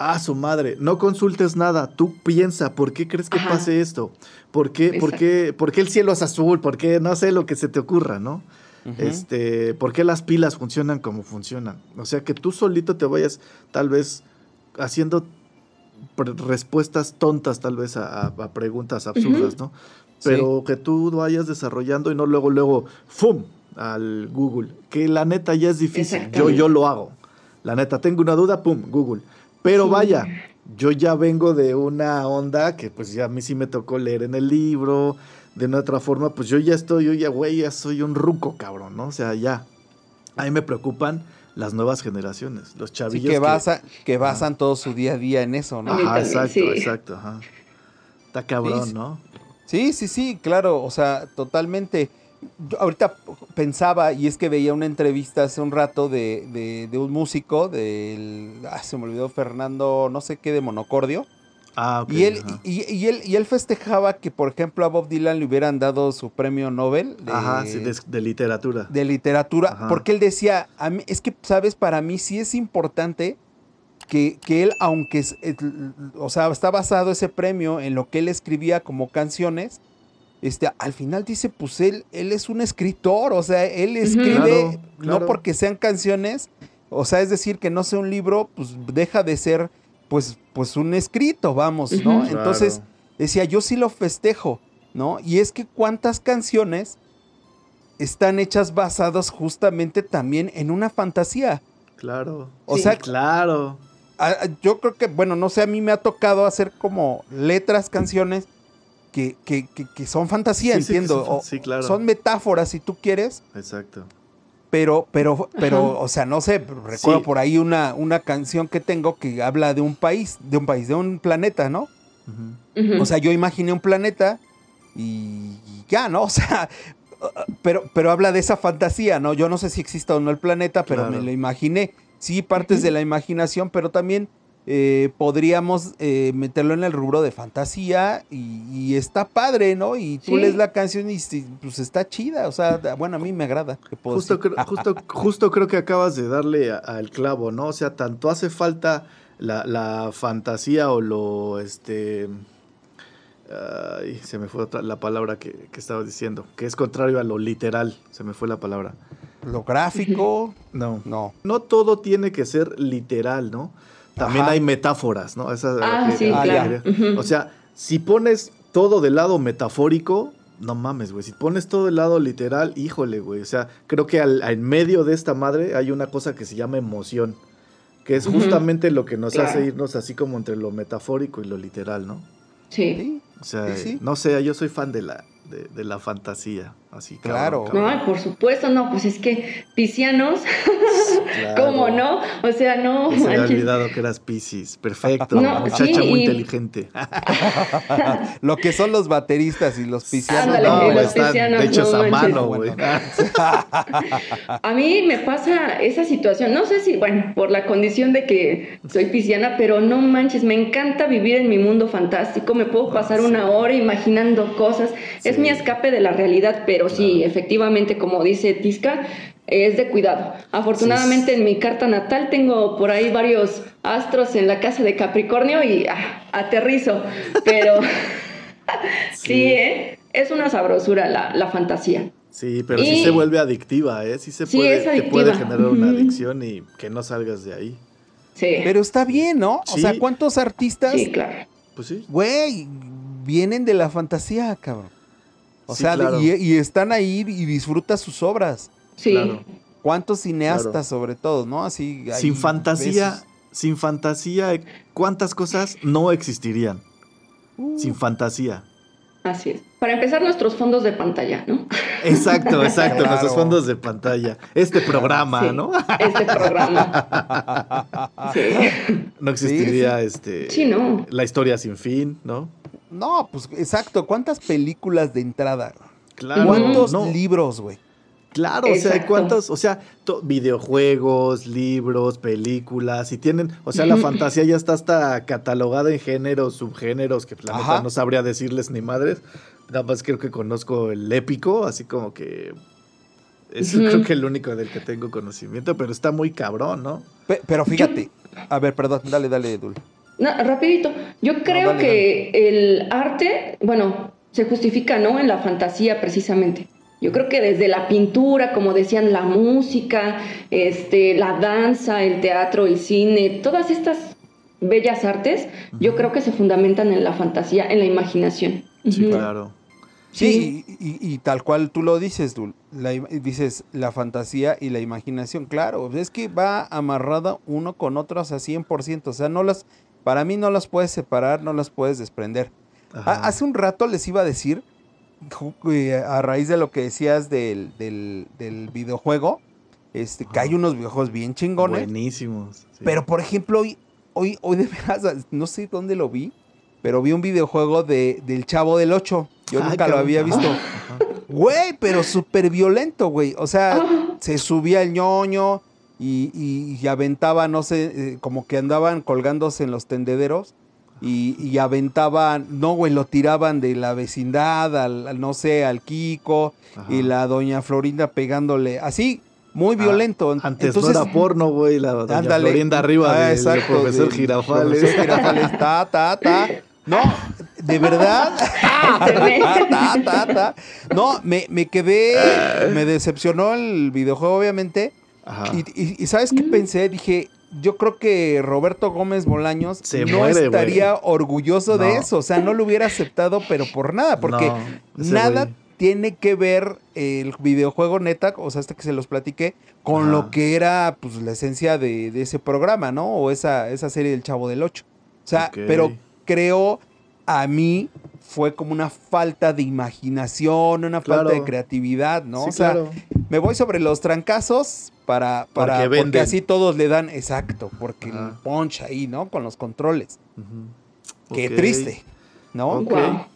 Speaker 1: Ah, su madre, no consultes nada, tú piensa, ¿por qué crees que pase esto? ¿Por qué, por, qué, ¿Por qué el cielo es azul? ¿Por qué no sé lo que se te ocurra, no? este, ¿Por qué las pilas funcionan como funcionan? O sea, que tú solito te vayas tal vez haciendo respuestas tontas tal vez a, preguntas absurdas, ¿no? Pero que tú vayas desarrollando y no luego, luego, ¡fum! al Google. Que la neta ya es difícil. Yo, yo lo hago. La neta, tengo una duda, ¡pum! Google. Pero vaya, yo ya vengo de una onda que pues ya a mí sí me tocó leer en el libro, de una otra forma, pues yo ya estoy, yo ya, güey, ya soy un ruco, cabrón, ¿no? O sea, ya. A mí me preocupan las nuevas generaciones, los chavillos.
Speaker 2: que, que, basan todo su día a día en eso, ¿no?
Speaker 1: Ajá, exacto, exacto, ajá. Está cabrón, ¿no?
Speaker 2: Sí, sí, sí, claro, o sea, totalmente ahorita pensaba, y es que veía una entrevista hace un rato de, un músico, del, ah, se me olvidó Fernando, no sé qué, de Monocordio. Ah, y, él, y, él, y él festejaba que, por ejemplo, a Bob Dylan le hubieran dado su premio Nobel.
Speaker 1: De, Ajá, sí, de, literatura.
Speaker 2: De literatura, porque él decía, a mí, es que, ¿sabes? Para mí sí es importante que, que él, aunque, o sea, está basado ese premio en lo que él escribía como canciones, este, al final dice, pues él, él es un escritor, o sea, él escribe, no porque sean canciones, o sea, es decir, que no sea un libro, pues deja de ser, pues, pues un escrito, vamos, ¿no? Entonces, decía, yo sí lo festejo, ¿no? Y es que cuántas canciones están hechas basadas justamente también en una fantasía.
Speaker 1: Claro. O sea, claro.
Speaker 2: yo creo que, bueno, no sé, a mí me ha tocado hacer como letras, canciones que, que, que, son fantasía, entiendo. Sí, claro. Son metáforas, si tú quieres.
Speaker 1: Exacto.
Speaker 2: Pero, pero, pero, o sea, no sé, recuerdo por ahí una, una canción que tengo que habla de un país, de un país, de un planeta, ¿no? O sea, yo imaginé un planeta y, ya, ¿no? O sea, pero, pero habla de esa fantasía, ¿no? Yo no sé si existe o no el planeta, pero me lo imaginé. Sí, partes de la imaginación, pero también eh, podríamos eh, meterlo en el rubro de fantasía y, está padre, ¿no? Y tú lees la canción y pues está chida, o sea, bueno, a mí me agrada.
Speaker 1: justo, justo, justo creo que acabas de darle al clavo, ¿no? O sea, tanto hace falta la, fantasía o lo, este... Ay, se me fue la palabra que, que estaba diciendo, que es contrario a lo literal, se me fue la palabra.
Speaker 2: Lo gráfico.
Speaker 1: No. No. No todo tiene que ser literal, ¿no? También hay metáforas, ¿no?
Speaker 3: ah, sí, claro.
Speaker 1: O sea, si pones todo del lado metafórico, no mames, güey. Si pones todo del lado literal, híjole, güey. O sea, creo que al, en medio de esta madre hay una cosa que se llama emoción, que es justamente lo que nos hace irnos así como entre lo metafórico y lo literal, ¿no?
Speaker 3: Sí.
Speaker 1: O sea, no sé, yo soy fan de la, de, la fantasía, así.
Speaker 2: Claro.
Speaker 3: No, por supuesto, no, pues es que piscianos, ¿cómo no? O sea, no.
Speaker 1: Se me ha olvidado que eras Piscis, perfecto, muchacha muy inteligente.
Speaker 2: Lo que son los bateristas y los piscianos.
Speaker 1: no, están hechos a mano, güey.
Speaker 3: a mí me pasa esa situación, no sé si, bueno, por la condición de que soy pisciana, pero no manches, me encanta vivir en mi mundo fantástico, me puedo pasar una hora imaginando cosas. Es mi escape de la realidad, pero sí, efectivamente, como dice Tisca, es de cuidado. Afortunadamente en mi carta natal tengo por ahí varios astros en la casa de Capricornio y ah, aterrizo, pero sí, ¿eh? es una sabrosura la, fantasía.
Speaker 1: Sí, pero sí se vuelve adictiva, ¿eh? Sí se puede, puede generar una adicción y que no salgas de ahí.
Speaker 2: Sí. Pero está bien, ¿no? O sea, ¿cuántos artistas?
Speaker 3: Sí, claro.
Speaker 1: Pues sí.
Speaker 2: Güey, vienen de la fantasía, cabrón. O sea, y, están ahí y disfruta sus obras.
Speaker 3: Sí.
Speaker 2: ¿Cuántos cineastas, sobre todo, no? Así.
Speaker 1: Sin fantasía sin fantasía, ¿cuántas cosas no existirían? Sin fantasía.
Speaker 3: Así es. Para empezar, nuestros fondos de pantalla, ¿no?
Speaker 1: Exacto, exacto,
Speaker 2: Claro.
Speaker 1: nuestros fondos de pantalla. Este programa,
Speaker 3: Sí,
Speaker 1: ¿no?
Speaker 3: Este programa. Sí.
Speaker 1: No existiría este
Speaker 3: Sí, no.
Speaker 1: la historia sin fin, ¿no?
Speaker 2: No, pues exacto. ¿Cuántas películas de entrada?
Speaker 1: Claro.
Speaker 2: ¿Cuántos
Speaker 1: no,
Speaker 2: libros, güey?
Speaker 1: Claro, o sea, cuántos, o sea, to- videojuegos, libros, películas, y tienen, o sea, la fantasía ya está hasta catalogada en géneros, subgéneros, que la neta no sabría decirles ni madres. Nada más creo que conozco el épico, así como que es creo que el único del que tengo conocimiento, pero está muy cabrón, ¿no?
Speaker 2: Pe- pero fíjate. A ver, perdón, dale, dale, Dul.
Speaker 3: No, rapidito. Yo creo que el arte, bueno, se justifica, ¿no? En la fantasía precisamente. Yo creo que desde la pintura, como decían, la música, este, la danza, el teatro, el cine, todas estas bellas artes, yo creo que se fundamentan en la fantasía, en la imaginación.
Speaker 1: Sí, claro.
Speaker 2: Sí, y, y- y tal cual tú lo dices, Dul. La dices la fantasía y la imaginación. Claro, es que va amarrada uno con otro a 100%. O sea, no las, para mí no las puedes separar, no las puedes desprender.
Speaker 1: Ajá.
Speaker 2: Hace un rato les iba a decir, eh, a raíz de lo que decías del, del- del videojuego, este, que hay unos videojuegos bien chingones.
Speaker 1: Buenísimos. sí.
Speaker 2: Pero por ejemplo, hoy, hoy, hoy de veras, no sé dónde lo vi, pero vi un videojuego de, del Chavo del 8. Yo nunca lo había visto.
Speaker 1: Ajá.
Speaker 2: Güey, pero súper violento, güey. O sea, se subía el ñoño y, y- y aventaba, no sé, eh, como que andaban colgándose en los tendederos. Y, y aventaban, no, güey, lo tiraban de la vecindad al, al, no sé, al Kiko.
Speaker 1: Ajá.
Speaker 2: Y la doña Florinda pegándole, así, muy
Speaker 1: Ah,
Speaker 2: violento.
Speaker 1: Antes
Speaker 2: Entonces,
Speaker 1: no era porno, güey, la doña
Speaker 2: Ándale.
Speaker 1: Florinda arriba
Speaker 2: Ah,
Speaker 1: del
Speaker 2: exacto,
Speaker 1: profesor
Speaker 2: del
Speaker 1: Girafales.
Speaker 2: profesor Girafales, ta, ta, ta. No, de verdad. ta, ta, ta, ta. No, me, me quedé, me decepcionó el videojuego, obviamente.
Speaker 1: Ajá.
Speaker 2: Y, y- y ¿sabes qué pensé? Dije, yo creo que Roberto Gómez Bolaños
Speaker 1: Se
Speaker 2: no
Speaker 1: muere,
Speaker 2: estaría orgulloso de eso. O sea, no lo hubiera aceptado, pero por nada, porque
Speaker 1: No,
Speaker 2: nada tiene que ver el videojuego neta, o sea, hasta que se los platiqué, con
Speaker 1: Ajá.
Speaker 2: lo que era pues la esencia de, de ese programa, ¿no? O esa, esa serie del Chavo del Ocho. O sea, pero creo a mí fue como una falta de imaginación, una falta de creatividad, ¿no?
Speaker 1: Sí,
Speaker 2: o sea,
Speaker 1: claro.
Speaker 2: me voy sobre los trancazos para, para
Speaker 1: Porque
Speaker 2: porque, así todos le dan, exacto, porque el punch ahí, ¿no? Con los controles. Qué triste, ¿no?
Speaker 1: Ok.
Speaker 3: Guau.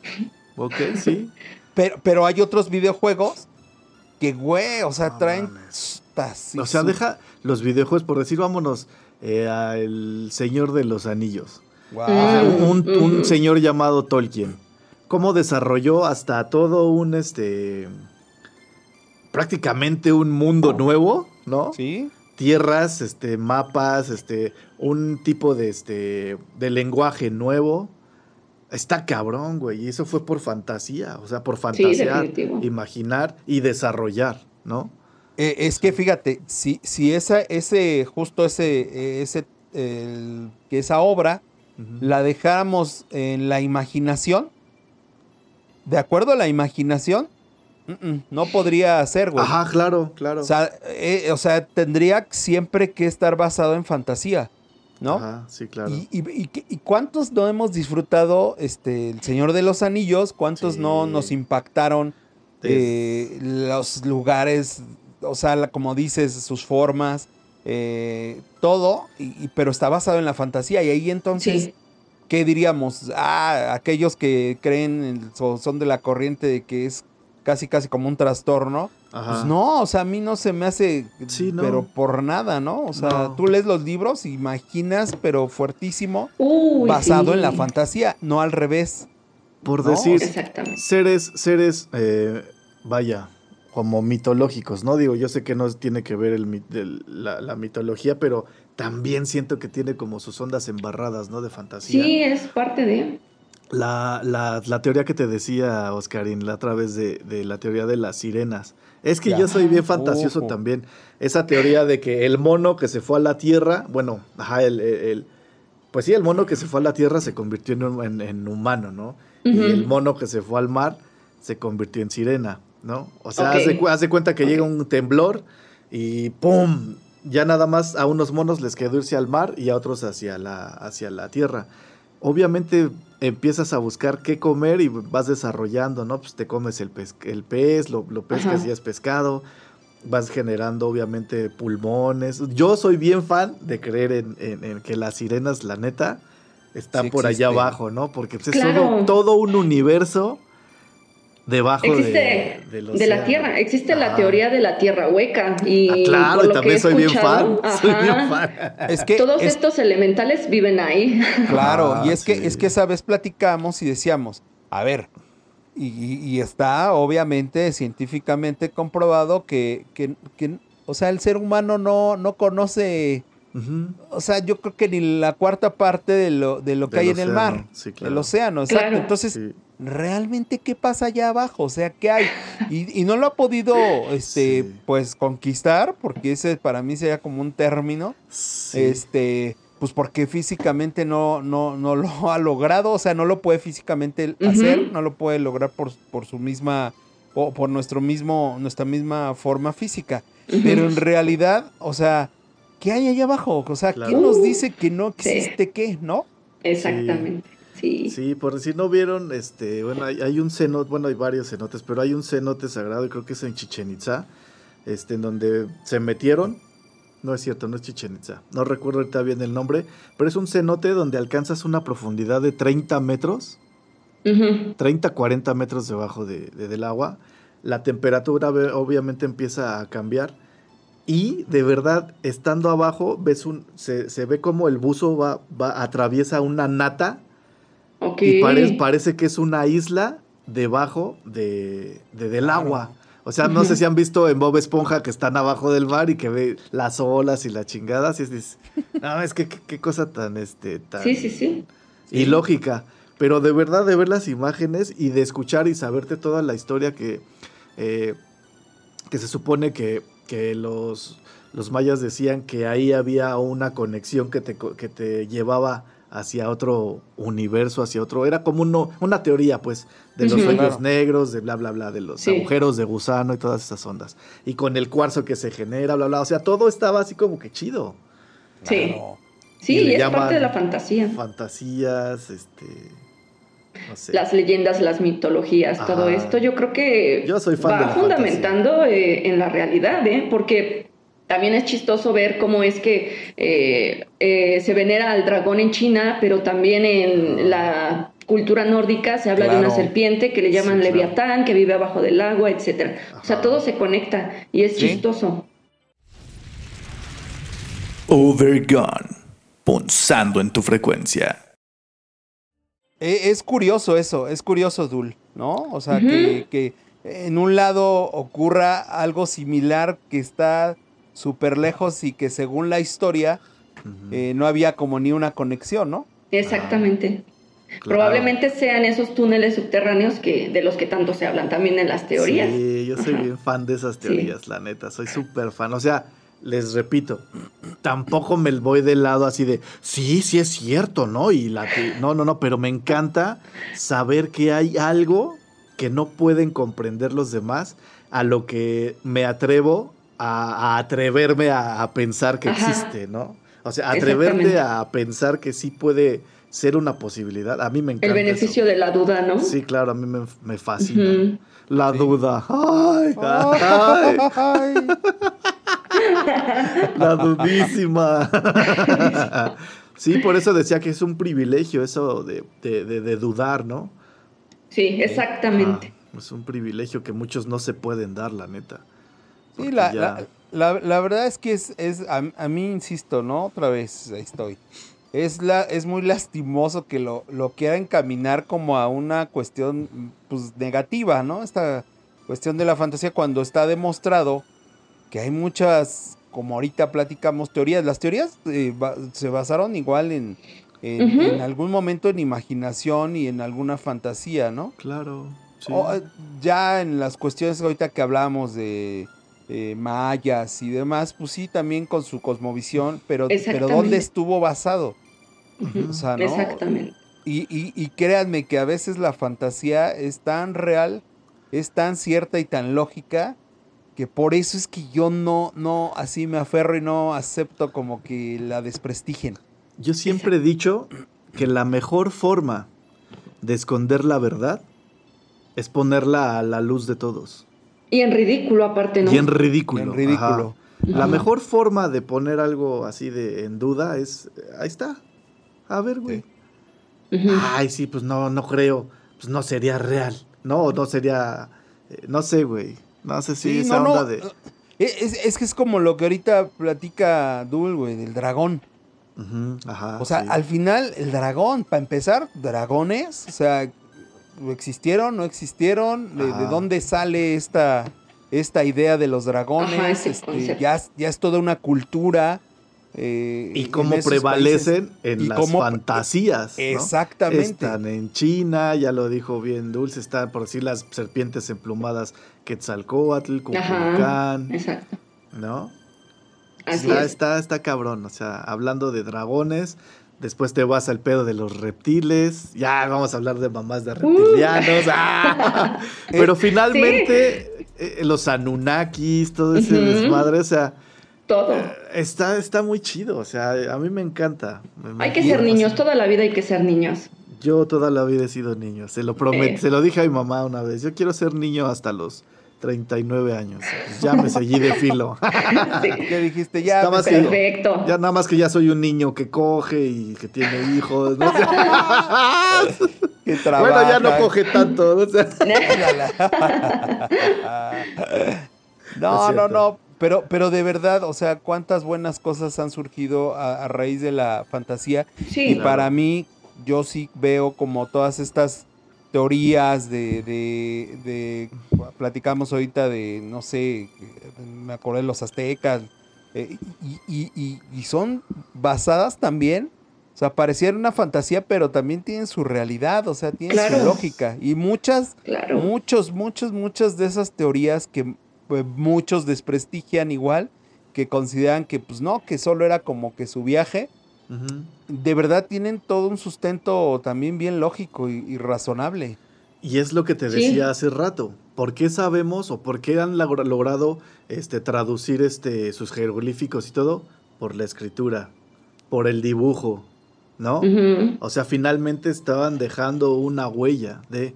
Speaker 1: Ok, sí.
Speaker 2: Pero, pero hay otros videojuegos que, güey, o sea, traen...
Speaker 1: o sea,
Speaker 2: su-
Speaker 1: deja los videojuegos, por decir, vámonos eh, a El Señor de los Anillos.
Speaker 3: Mm.
Speaker 1: un, un
Speaker 3: Ujú.
Speaker 1: señor llamado Tolkien. ¿Cómo desarrolló hasta todo un, este, prácticamente un mundo nuevo, ¿no?
Speaker 2: ¿Sí?
Speaker 1: Tierras, este, mapas, este, un tipo de, este, de lenguaje nuevo. Está cabrón, güey. Y eso fue por fantasía, o sea, por fantasear, imaginar y desarrollar, ¿no?
Speaker 2: Eh, es que fíjate, si, si esa, ese, justo ese, ese, el- que esa obra la dejáramos en la imaginación, de acuerdo a la imaginación, no podría ser, güey.
Speaker 1: Ajá, claro, claro.
Speaker 2: O sea, eh, o sea, tendría siempre que estar basado en fantasía, ¿no?
Speaker 1: Ajá, sí, claro.
Speaker 2: Y, y- y qué- y cuántos no hemos disfrutado este, El Señor de los Anillos? ¿Cuántos
Speaker 1: Sí.
Speaker 2: no nos impactaron eh, los lugares, o sea, la- como dices, sus formas, eh, todo, y, y- pero está basado en la fantasía. Y ahí entonces,
Speaker 3: Sí.
Speaker 2: ¿Qué diríamos? Ah, aquellos que creen en- o son de la corriente de que es casi, casi como un trastorno.
Speaker 1: Ajá.
Speaker 2: Pues no, o sea, a mí no se me hace,
Speaker 1: Sí, no.
Speaker 2: pero por nada, ¿no? O sea,
Speaker 1: No.
Speaker 2: tú lees los libros, imaginas, pero fuertísimo,
Speaker 3: Uy,
Speaker 2: basado
Speaker 3: sí.
Speaker 2: en la fantasía, no al revés.
Speaker 1: Por
Speaker 2: No,
Speaker 1: decir,
Speaker 3: Exactamente.
Speaker 1: seres, seres, eh, vaya, como mitológicos, ¿no? Digo, yo sé que no tiene que ver el, mit- el- la, la mitología, pero también siento que tiene como sus ondas embarradas, ¿no? De fantasía.
Speaker 3: Sí, es parte de.
Speaker 1: La, la, la teoría que te decía, Oscarín, la otra vez de, de la teoría de las sirenas. Es que
Speaker 2: Ya.
Speaker 1: yo soy bien fantasioso
Speaker 2: Ojo.
Speaker 1: también. Esa teoría de que el mono que se fue a la Tierra, bueno, ajá, el, el- el- pues sí, el mono que se fue a la Tierra se convirtió en, en- en humano, ¿no? Y el mono que se fue al mar se convirtió en sirena, ¿no? O sea,
Speaker 3: Ok.
Speaker 1: hace, hace cuenta que llega un temblor y ¡pum! Ya nada más a unos monos les quedó irse al mar y a otros hacia la, hacia la tierra. Obviamente empiezas a buscar qué comer y vas desarrollando, ¿no? Pues te comes el pez, el pez lo, lo pescas
Speaker 3: Ajá.
Speaker 1: y es pescado, vas generando obviamente pulmones. Yo soy bien fan de creer en, en- en que las sirenas, la neta, están
Speaker 2: Sí
Speaker 1: por allá abajo, ¿no? Porque pues, es todo, todo un universo debajo
Speaker 3: Existe
Speaker 1: de, del
Speaker 3: de la. Tierra, existe la teoría de la Tierra hueca y
Speaker 1: Ah, claro,
Speaker 3: por
Speaker 1: y
Speaker 3: lo
Speaker 1: también soy bien fan. Soy bien fan.
Speaker 2: Es que
Speaker 3: todos
Speaker 2: es-
Speaker 3: estos elementales viven ahí.
Speaker 2: Claro,
Speaker 1: Ah,
Speaker 2: y es que, es que esa vez platicamos y decíamos, a ver, y, y- y está obviamente científicamente comprobado que, que- que, o sea, el ser humano no, no conoce, O sea, yo creo que ni la cuarta parte de lo, de lo que
Speaker 1: Del
Speaker 2: hay en el mar,
Speaker 1: sí, claro.
Speaker 2: océano, exacto.
Speaker 3: Claro.
Speaker 2: Entonces,
Speaker 1: Sí.
Speaker 2: realmente qué pasa allá abajo, o sea, qué hay. Y, y no lo ha podido, este,
Speaker 1: Sí.
Speaker 2: pues, conquistar, porque ese para mí sería como un término,
Speaker 1: Sí.
Speaker 2: este, pues porque físicamente no, no, no lo ha logrado, o sea, no lo puede físicamente hacer, no lo puede lograr por, por su misma, o por nuestro mismo, nuestra misma forma física. Pero en realidad, o sea, ¿qué hay allá abajo? O sea,
Speaker 1: Claro.
Speaker 2: ¿quién nos
Speaker 3: Uh,
Speaker 2: dice que no
Speaker 3: sí.
Speaker 2: existe qué, no?
Speaker 3: Exactamente. Sí.
Speaker 1: Sí, por si no vieron, este, bueno, hay, hay un cenote, bueno, hay varios cenotes, pero hay un cenote sagrado, y creo que es en Chichen Itza, este, en donde se metieron. No es cierto, no es Chichen Itza. No recuerdo ahorita bien el nombre, pero es un cenote donde alcanzas una profundidad de 30 metros,
Speaker 3: Ujú.
Speaker 1: 30, 40 metros debajo de, de- del agua. La temperatura obviamente empieza a cambiar. Y de verdad, estando abajo, ves un, se, se ve como el buzo va, va, atraviesa una nata
Speaker 3: Ok.
Speaker 1: y pare- parece que es una isla debajo de, de- del
Speaker 2: Claro.
Speaker 1: agua. O sea, no sé si han visto en Bob Esponja que están abajo del mar y que ve las olas y la chingada. Así es, dices, no, es que qué, qué cosa tan, este, tan
Speaker 3: Sí, sí, sí.
Speaker 1: ilógica. Pero de verdad, de ver las imágenes y de escuchar y saberte toda la historia que, eh, que se supone que, que los, los mayas decían que ahí había una conexión que te, que te llevaba hacia otro universo, hacia otro. Era como uno, una teoría, pues, de los
Speaker 2: Claro.
Speaker 1: negros, de bla, bla, bla, de los
Speaker 3: Sí.
Speaker 1: agujeros de gusano y todas esas ondas. Y con el cuarzo que se genera, bla, bla. O sea, todo estaba así como que chido.
Speaker 3: Sí.
Speaker 2: Claro.
Speaker 3: Sí,
Speaker 1: Y
Speaker 3: es parte de la fantasía.
Speaker 1: Fantasías, este.
Speaker 3: Las leyendas, las mitologías, todo esto, yo creo que
Speaker 1: Yo soy fan
Speaker 3: va fundamentando eh, en la realidad, ¿eh? Porque también es chistoso ver cómo es que eh, eh, se venera al dragón en China, pero también en la cultura nórdica se habla de una serpiente que le llaman
Speaker 1: Sí, claro.
Speaker 3: leviatán, que vive abajo del agua, etcétera. O sea, todo se conecta y es
Speaker 2: Sí.
Speaker 3: chistoso.
Speaker 4: Overgone. Punzando en tu frecuencia.
Speaker 2: E- Es curioso eso, es curioso, Dul, ¿no? O sea, que, que en un lado ocurra algo similar que está súper lejos y que según la historia eh, no había como ni una conexión, ¿no?
Speaker 3: Exactamente.
Speaker 1: Claro.
Speaker 3: Probablemente sean esos túneles subterráneos que de los que tanto se hablan también en las teorías.
Speaker 1: Sí, yo soy
Speaker 3: Ajá.
Speaker 1: bien fan de esas
Speaker 3: Sí.
Speaker 1: teorías, la neta. Soy súper fan. O sea, les repito, tampoco me voy del lado así de, sí, sí es cierto, ¿no? Y la no, no, no, pero me encanta saber que hay algo que no pueden comprender los demás, a lo que me atrevo a, a atreverme a, a pensar que
Speaker 3: Ajá.
Speaker 1: existe, ¿no? O sea, atreverte a pensar que sí puede ser una posibilidad. A mí me encanta.
Speaker 3: El beneficio de la duda, ¿no?
Speaker 1: Sí, claro, a mí me, me fascina. La duda. Ay,
Speaker 2: Ay,
Speaker 1: ay, la dudísima. sí, por eso decía que es un privilegio eso de, de- de- de dudar, ¿no?
Speaker 3: Sí, exactamente.
Speaker 1: Ah, es un privilegio que muchos no se pueden dar, la neta.
Speaker 2: Sí, la,
Speaker 1: ya-
Speaker 2: la, la- la verdad es que es, es a, a mí, insisto, ¿no? Otra vez, ahí estoy. Es, la, es muy lastimoso que lo, lo quiera encaminar como a una cuestión pues, negativa, ¿no? Esta cuestión de la fantasía cuando está demostrado que hay muchas, como ahorita platicamos, teorías. Las teorías eh, ba- se basaron igual en, en, algún momento en imaginación y en alguna fantasía, ¿no?
Speaker 1: Claro. sí.
Speaker 2: O, eh, ya en las cuestiones ahorita que hablábamos de eh, mayas y demás, pues sí, también con su cosmovisión, pero, pero. ¿dónde estuvo basado? O sea, ¿no?
Speaker 3: Exactamente.
Speaker 2: Y, y, y créanme que a veces la fantasía es tan real, es tan cierta y tan lógica, que por eso es que yo no, no, así me aferro y no acepto como que la desprestigien.
Speaker 1: Yo siempre he dicho que la mejor forma de esconder la verdad es ponerla a la luz de todos.
Speaker 3: Y en ridículo aparte, ¿no?
Speaker 1: Y en ridículo.
Speaker 2: En ridículo.
Speaker 1: ajá. La mejor forma de poner algo así de en duda es, ahí está. A ver, güey. Ay, sí, pues no, no creo. Pues no sería real. No, no sería, eh, no sé, güey. No sé si
Speaker 2: Sí,
Speaker 1: esa
Speaker 2: no,
Speaker 1: onda
Speaker 2: no.
Speaker 1: de...
Speaker 2: Es, es- es que es como lo que ahorita platica Dul, güey, del dragón.
Speaker 1: Ajá,
Speaker 2: O sea,
Speaker 1: sí.
Speaker 2: al final, el dragón, para empezar, dragones, o sea, ¿existieron? ¿No existieron? ¿De, dónde sale esta, esta idea de los dragones?
Speaker 3: Ajá,
Speaker 2: Este, ya, es- ya es toda una cultura. eh,
Speaker 1: y cómo prevalecen
Speaker 2: países.
Speaker 1: en
Speaker 2: Y
Speaker 1: las
Speaker 2: cómo-
Speaker 1: fantasías. ¿no?
Speaker 2: Exactamente.
Speaker 1: Están en China, ya lo dijo bien Dulce, están por decir las serpientes emplumadas Quetzalcóatl,
Speaker 3: Ajá.
Speaker 1: Cuculcán,
Speaker 3: Exacto.
Speaker 1: ¿no?
Speaker 3: Así
Speaker 1: está,
Speaker 3: es.
Speaker 1: está, está cabrón, o sea, hablando de dragones, después te vas al pedo de los reptiles, ya vamos a hablar de mamás de reptilianos, ¡ah! pero finalmente eh, los Anunnakis, todo ese desmadre, o sea,
Speaker 3: Todo.
Speaker 1: está, está muy chido, o sea, a mí me encanta. me-
Speaker 3: Hay que ser niños, toda la vida hay que ser niños.
Speaker 1: Yo toda la vida he sido niño, se lo prometí,
Speaker 3: Eh.
Speaker 1: se lo dije a mi mamá una vez, yo quiero ser niño hasta los 39 años, ya me seguí de filo.
Speaker 3: Sí.
Speaker 2: ¿Qué dijiste? Ya,
Speaker 1: que-
Speaker 2: sigo.
Speaker 3: Perfecto.
Speaker 1: Ya nada más que ya soy un niño que coge y que tiene hijos. ¿no?
Speaker 2: que
Speaker 1: bueno, ya no coge tanto. ¿no?
Speaker 2: No, no. Pero, pero de verdad, o sea, cuántas buenas cosas han surgido a, a raíz de la fantasía.
Speaker 3: Sí.
Speaker 2: Y para mí, yo sí veo como todas estas teorías de, de, de- platicamos ahorita de, no sé, me acordé de los aztecas, eh, y, y- y- y son basadas también, o sea, parecían una fantasía, pero también tienen su realidad, o sea, tienen
Speaker 3: Claro.
Speaker 2: su lógica. Y muchas,
Speaker 3: Claro.
Speaker 2: muchos, muchos, muchas de esas teorías que eh, muchos desprestigian igual, que consideran que pues no, que solo era como que su viaje. De verdad tienen todo un sustento también bien lógico y, y razonable.
Speaker 1: Y es lo que te
Speaker 3: Sí.
Speaker 1: decía hace rato. ¿Por qué sabemos o por qué han logr- logrado este, traducir este, sus jeroglíficos y todo? Por la escritura, por el dibujo, ¿no? O sea, finalmente estaban dejando una huella de...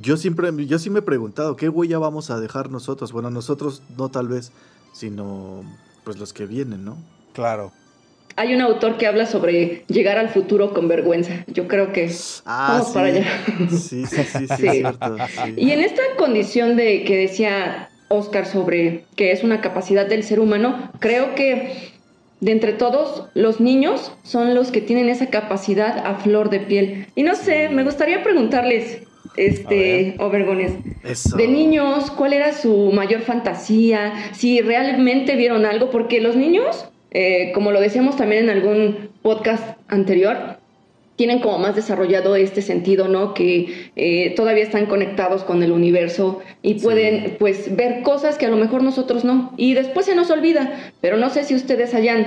Speaker 1: Yo siempre, yo sí me he preguntado, ¿qué huella vamos a dejar nosotros? Bueno, nosotros no tal vez, sino pues los que vienen, ¿no?
Speaker 2: Claro.
Speaker 3: Hay un autor que habla sobre llegar al futuro con vergüenza. Yo creo que vamos
Speaker 1: sí.
Speaker 3: para allá.
Speaker 1: Sí, sí, sí, sí,
Speaker 3: Sí.
Speaker 1: es cierto. sí.
Speaker 3: Y en esta condición de que decía Oscar sobre que es una capacidad del ser humano, creo que de entre todos los niños son los que tienen esa capacidad a flor de piel. Y no sé, me gustaría preguntarles, este, Obergones,
Speaker 1: Eso.
Speaker 3: de niños, ¿cuál era su mayor fantasía? Si realmente vieron algo, porque los niños, eh, como lo decíamos también en algún podcast anterior, tienen como más desarrollado este sentido, ¿no? Que eh, todavía están conectados con el universo y pueden, pues, ver cosas que a lo mejor nosotros no. Y después se nos olvida. Pero no sé si ustedes hayan,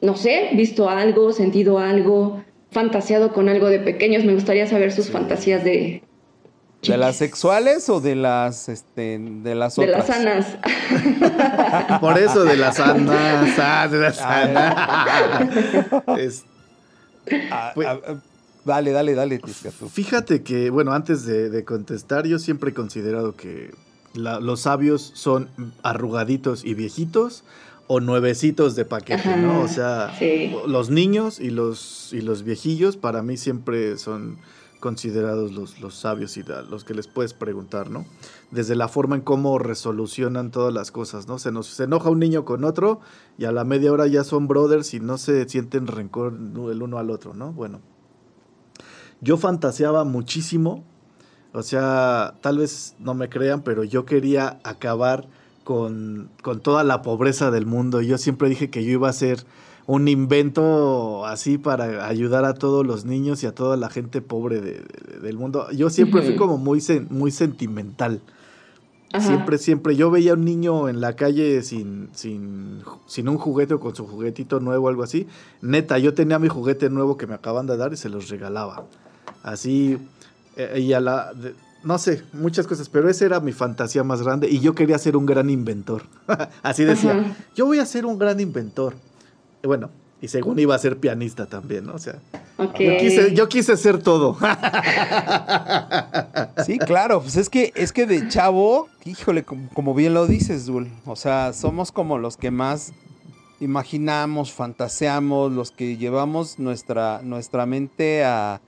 Speaker 3: no sé, visto algo, sentido algo, fantaseado con algo de pequeños. Me gustaría saber sus
Speaker 1: Sí.
Speaker 3: fantasías de...
Speaker 2: ¿De las sexuales o de las este de las
Speaker 3: De
Speaker 2: otras?
Speaker 3: las sanas.
Speaker 1: Por eso de las sanas, ah, de las sanas. Es-
Speaker 2: Ah,
Speaker 1: Pues-
Speaker 2: ah, dale, dale, dale, Tisca, tú.
Speaker 1: Fíjate que, bueno, antes de, de contestar, yo siempre he considerado que la- los sabios son arrugaditos y viejitos o nuevecitos de paquete,
Speaker 3: Ajá,
Speaker 1: ¿no? O sea,
Speaker 3: sí.
Speaker 1: los niños y los, y los viejillos para mí siempre son considerados los, los sabios y los que les puedes preguntar, ¿no? Desde la forma en cómo resolucionan todas las cosas, ¿no? Se, nos, se enoja un niño con otro y a la media hora ya son brothers y no se sienten rencor el uno al otro, ¿no? Bueno, yo fantaseaba muchísimo, o sea, tal vez no me crean, pero yo quería acabar con, con toda la pobreza del mundo. Yo siempre dije que yo iba a ser un invento así para ayudar a todos los niños y a toda la gente pobre de- de- del mundo. Yo siempre fui como muy, sen- muy sentimental.
Speaker 3: Ajá.
Speaker 1: Siempre, siempre. Yo veía a un niño en la calle sin, sin, sin un juguete o con su juguetito nuevo o algo así. Neta, yo tenía mi juguete nuevo que me acaban de dar y se los regalaba. Así, eh, y a la... de- no sé, muchas cosas, pero esa era mi fantasía más grande y yo quería ser un gran inventor. Así decía,
Speaker 3: Ajá.
Speaker 1: yo voy a ser un gran inventor. Bueno, y según iba a ser pianista también, ¿no? O sea, yo, quise, yo quise ser todo.
Speaker 2: Sí, claro, pues es que, es que de chavo, híjole, como, como bien lo dices, Dul, o sea, somos como los que más imaginamos, fantaseamos, los que llevamos nuestra, nuestra mente a,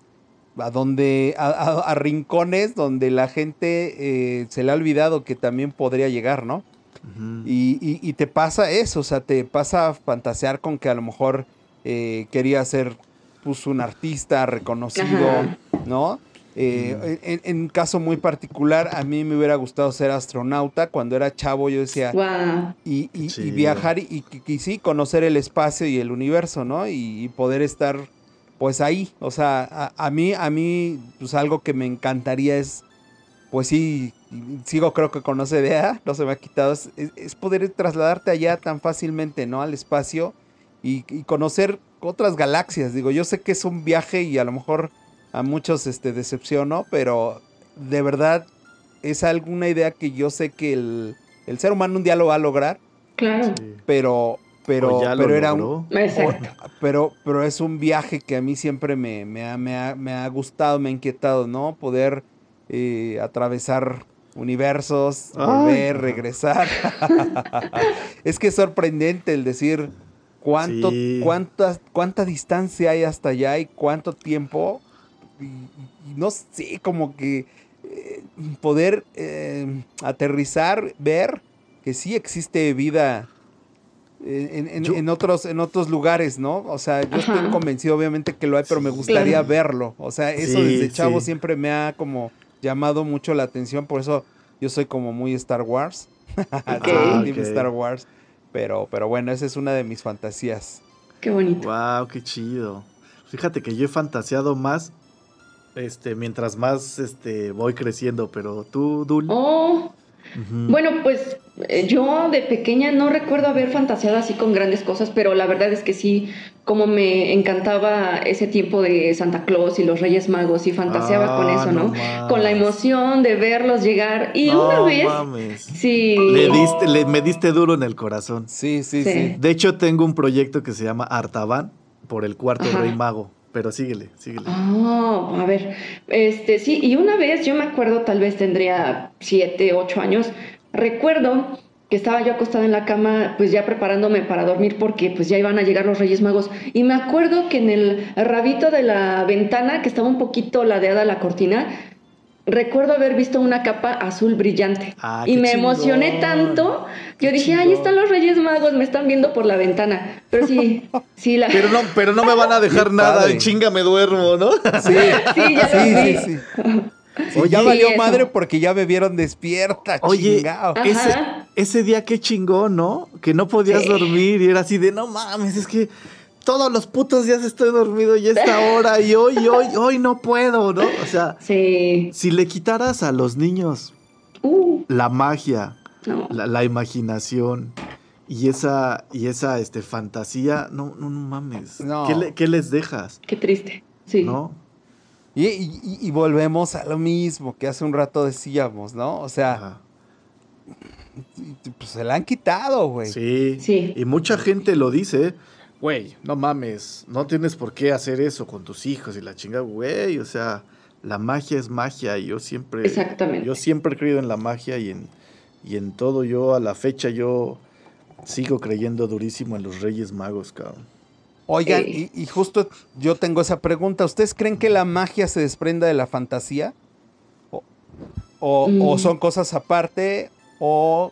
Speaker 2: a donde, a, a- a rincones donde la gente eh, se le ha olvidado que también podría llegar, ¿no? Y, y- y te pasa eso, o sea, te pasa a fantasear con que a lo mejor eh, quería ser pues, un artista reconocido,
Speaker 3: Ajá.
Speaker 2: ¿no? Eh, en, en un caso muy particular, a mí me hubiera gustado ser astronauta. Cuando era chavo, yo decía,
Speaker 3: Wow.
Speaker 2: y, y- viajar y, y- y sí, conocer el espacio y el universo, ¿no? Y, y poder estar, pues ahí. O sea, a, a mí, a mí, pues algo que me encantaría es, pues sí, y sigo creo que con esa idea, no se me ha quitado, es, poder trasladarte allá tan fácilmente, ¿no? Al espacio y, y conocer otras galaxias. Digo, yo sé que es un viaje y a lo mejor a muchos este, decepcionó, pero de verdad es alguna idea que yo sé que el, el ser humano un día lo va a lograr,
Speaker 3: Claro.
Speaker 1: Sí.
Speaker 2: pero pero
Speaker 1: O ya lo
Speaker 2: pero era un pero pero es un viaje que a mí siempre me, me, ha, me, ha, me ha gustado, me ha inquietado, ¿no? Poder eh, atravesar universos,
Speaker 1: Ay.
Speaker 2: volver, regresar. es que es sorprendente el decir cuánto,
Speaker 1: Sí.
Speaker 2: cuántas, cuánta distancia hay hasta allá y cuánto tiempo. Y, y no sé, como que eh, poder eh, aterrizar, ver que sí existe vida en, en-
Speaker 1: Yo-
Speaker 2: en otros, en otros lugares, ¿no? O sea, yo estoy convencido obviamente que lo hay, pero me gustaría
Speaker 3: Claro.
Speaker 2: verlo. O sea, eso
Speaker 1: Sí,
Speaker 2: desde chavo
Speaker 1: sí.
Speaker 2: siempre me ha como llamado mucho la atención, por eso yo soy como muy Star Wars.
Speaker 3: Ok.
Speaker 2: Team
Speaker 1: ok.
Speaker 2: Star Wars. Pero, pero bueno, esa es una de mis fantasías.
Speaker 3: Qué bonito.
Speaker 1: Wow, qué chido. Fíjate que yo he fantaseado más este mientras más este voy creciendo, pero tú Dul.
Speaker 3: Oh, Bueno, pues eh, yo de pequeña no recuerdo haber fantaseado así con grandes cosas, pero la verdad es que sí, como me encantaba ese tiempo de Santa Claus y los Reyes Magos y fantaseaba con
Speaker 1: Ah,
Speaker 3: eso, ¿no?
Speaker 1: no
Speaker 3: Con la emoción de verlos llegar. Y
Speaker 1: No
Speaker 3: una vez,
Speaker 1: mames.
Speaker 3: sí.
Speaker 1: Le diste, le, me diste duro en el corazón.
Speaker 2: Sí, sí,
Speaker 3: Sí.
Speaker 2: sí.
Speaker 1: De hecho, tengo un proyecto que se llama Artaban por el cuarto
Speaker 3: Ajá.
Speaker 1: rey mago. Pero síguele, síguele.
Speaker 3: Ah, a ver, este sí, y una vez yo me acuerdo, tal vez tendría siete, ocho años, recuerdo que estaba yo acostada en la cama, pues ya preparándome para dormir porque pues ya iban a llegar los Reyes Magos, y me acuerdo que en el rabito de la ventana, que estaba un poquito ladeada la cortina, recuerdo haber visto una capa azul brillante,
Speaker 1: Ah,
Speaker 3: y me emocioné tanto, yo dije, ahí están los Reyes Magos, me están viendo por la ventana, pero sí, sí, la...
Speaker 1: Pero no, pero no me van a dejar nada,
Speaker 2: padre.
Speaker 1: chinga me duermo, ¿no?
Speaker 2: Sí,
Speaker 3: Sí, ya lo
Speaker 2: sí,
Speaker 3: vi.
Speaker 2: sí, sí. Sí,
Speaker 1: Oye,
Speaker 2: ya
Speaker 3: sí,
Speaker 2: valió
Speaker 3: eso.
Speaker 2: madre porque ya me vieron despierta,
Speaker 1: Oye,
Speaker 2: chingao.
Speaker 3: Ah.
Speaker 1: ese,
Speaker 3: Ajá.
Speaker 1: ese día qué chingón, ¿no? Que no podías
Speaker 3: Sí.
Speaker 1: dormir y era así de, no mames, es que todos los putos días estoy dormido y esta hora y hoy, hoy, hoy no puedo, ¿no? O sea,
Speaker 3: Sí.
Speaker 1: si le quitaras a los niños
Speaker 3: Uh,
Speaker 1: la magia,
Speaker 3: no.
Speaker 1: la, la imaginación y esa, y esa este, fantasía, no, no, no mames.
Speaker 2: No.
Speaker 1: ¿Qué, le- qué les dejas?
Speaker 3: Qué triste. Sí.
Speaker 1: ¿No?
Speaker 2: Y, y- y volvemos a lo mismo que hace un rato decíamos, ¿no? O sea,
Speaker 1: Ajá.
Speaker 2: pues se la han quitado, güey.
Speaker 1: Sí.
Speaker 3: Sí.
Speaker 1: Y mucha gente lo dice, güey, no mames, no tienes por qué hacer eso con tus hijos y la chinga, güey, o sea, la magia es magia y yo siempre,
Speaker 3: Exactamente.
Speaker 1: yo siempre he creído en la magia y en, y en todo, yo a la fecha yo sigo creyendo durísimo en los Reyes Magos, cabrón.
Speaker 2: Oigan, y, y justo yo tengo esa pregunta. ¿Ustedes creen que la magia se desprenda de la fantasía? ¿O, o- o
Speaker 3: Mm.
Speaker 2: son cosas aparte? ¿O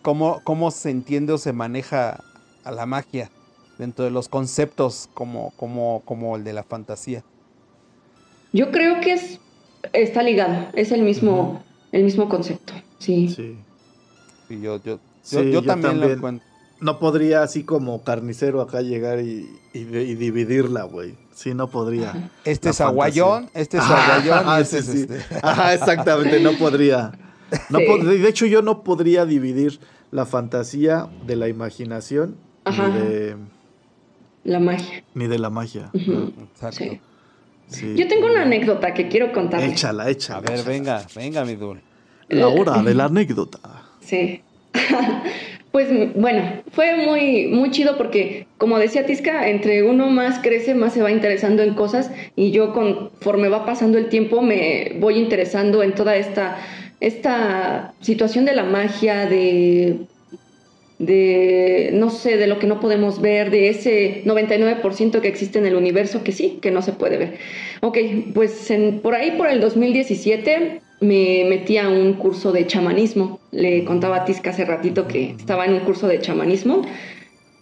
Speaker 2: cómo, cómo se entiende o se maneja a la magia dentro de los conceptos como, como, como el de la fantasía?
Speaker 3: Yo creo que es está ligado, es el mismo, el mismo concepto. Sí.
Speaker 1: Sí.
Speaker 2: Y yo, yo, yo,
Speaker 1: Sí,
Speaker 2: yo
Speaker 1: yo
Speaker 2: también, lo encuentro.
Speaker 1: No podría así como carnicero acá llegar y, y- y dividirla, güey. Sí, no podría.
Speaker 2: Este
Speaker 1: La
Speaker 2: es aguayón, este es aguayón
Speaker 1: Ajá,
Speaker 2: y este
Speaker 1: sí,
Speaker 2: es
Speaker 1: sí.
Speaker 2: este.
Speaker 1: Ajá, exactamente, no podría. No
Speaker 3: Sí.
Speaker 1: pod- de hecho, yo no podría dividir la fantasía de la imaginación
Speaker 3: Ajá.
Speaker 1: ni de,
Speaker 3: La magia.
Speaker 1: ni de la magia.
Speaker 2: Exacto.
Speaker 3: Sí.
Speaker 1: Sí.
Speaker 3: Yo tengo una anécdota que quiero contar.
Speaker 1: Échala,
Speaker 2: A
Speaker 1: échala.
Speaker 2: ver,
Speaker 1: échala.
Speaker 2: venga, venga, mi Dul.
Speaker 1: La hora de la anécdota.
Speaker 3: Sí. pues bueno, fue muy, muy chido porque, como decía Tisca, entre uno más crece, más se va interesando en cosas y yo conforme va pasando el tiempo me voy interesando en toda esta, esta situación de la magia, de, de, no sé, de lo que no podemos ver, de ese 99% que existe en el universo que sí, que no se puede ver. Ok, pues por ahí, por el 2017, me metí a un curso de chamanismo. Le contaba a Tisca hace ratito que estaba en un curso de chamanismo.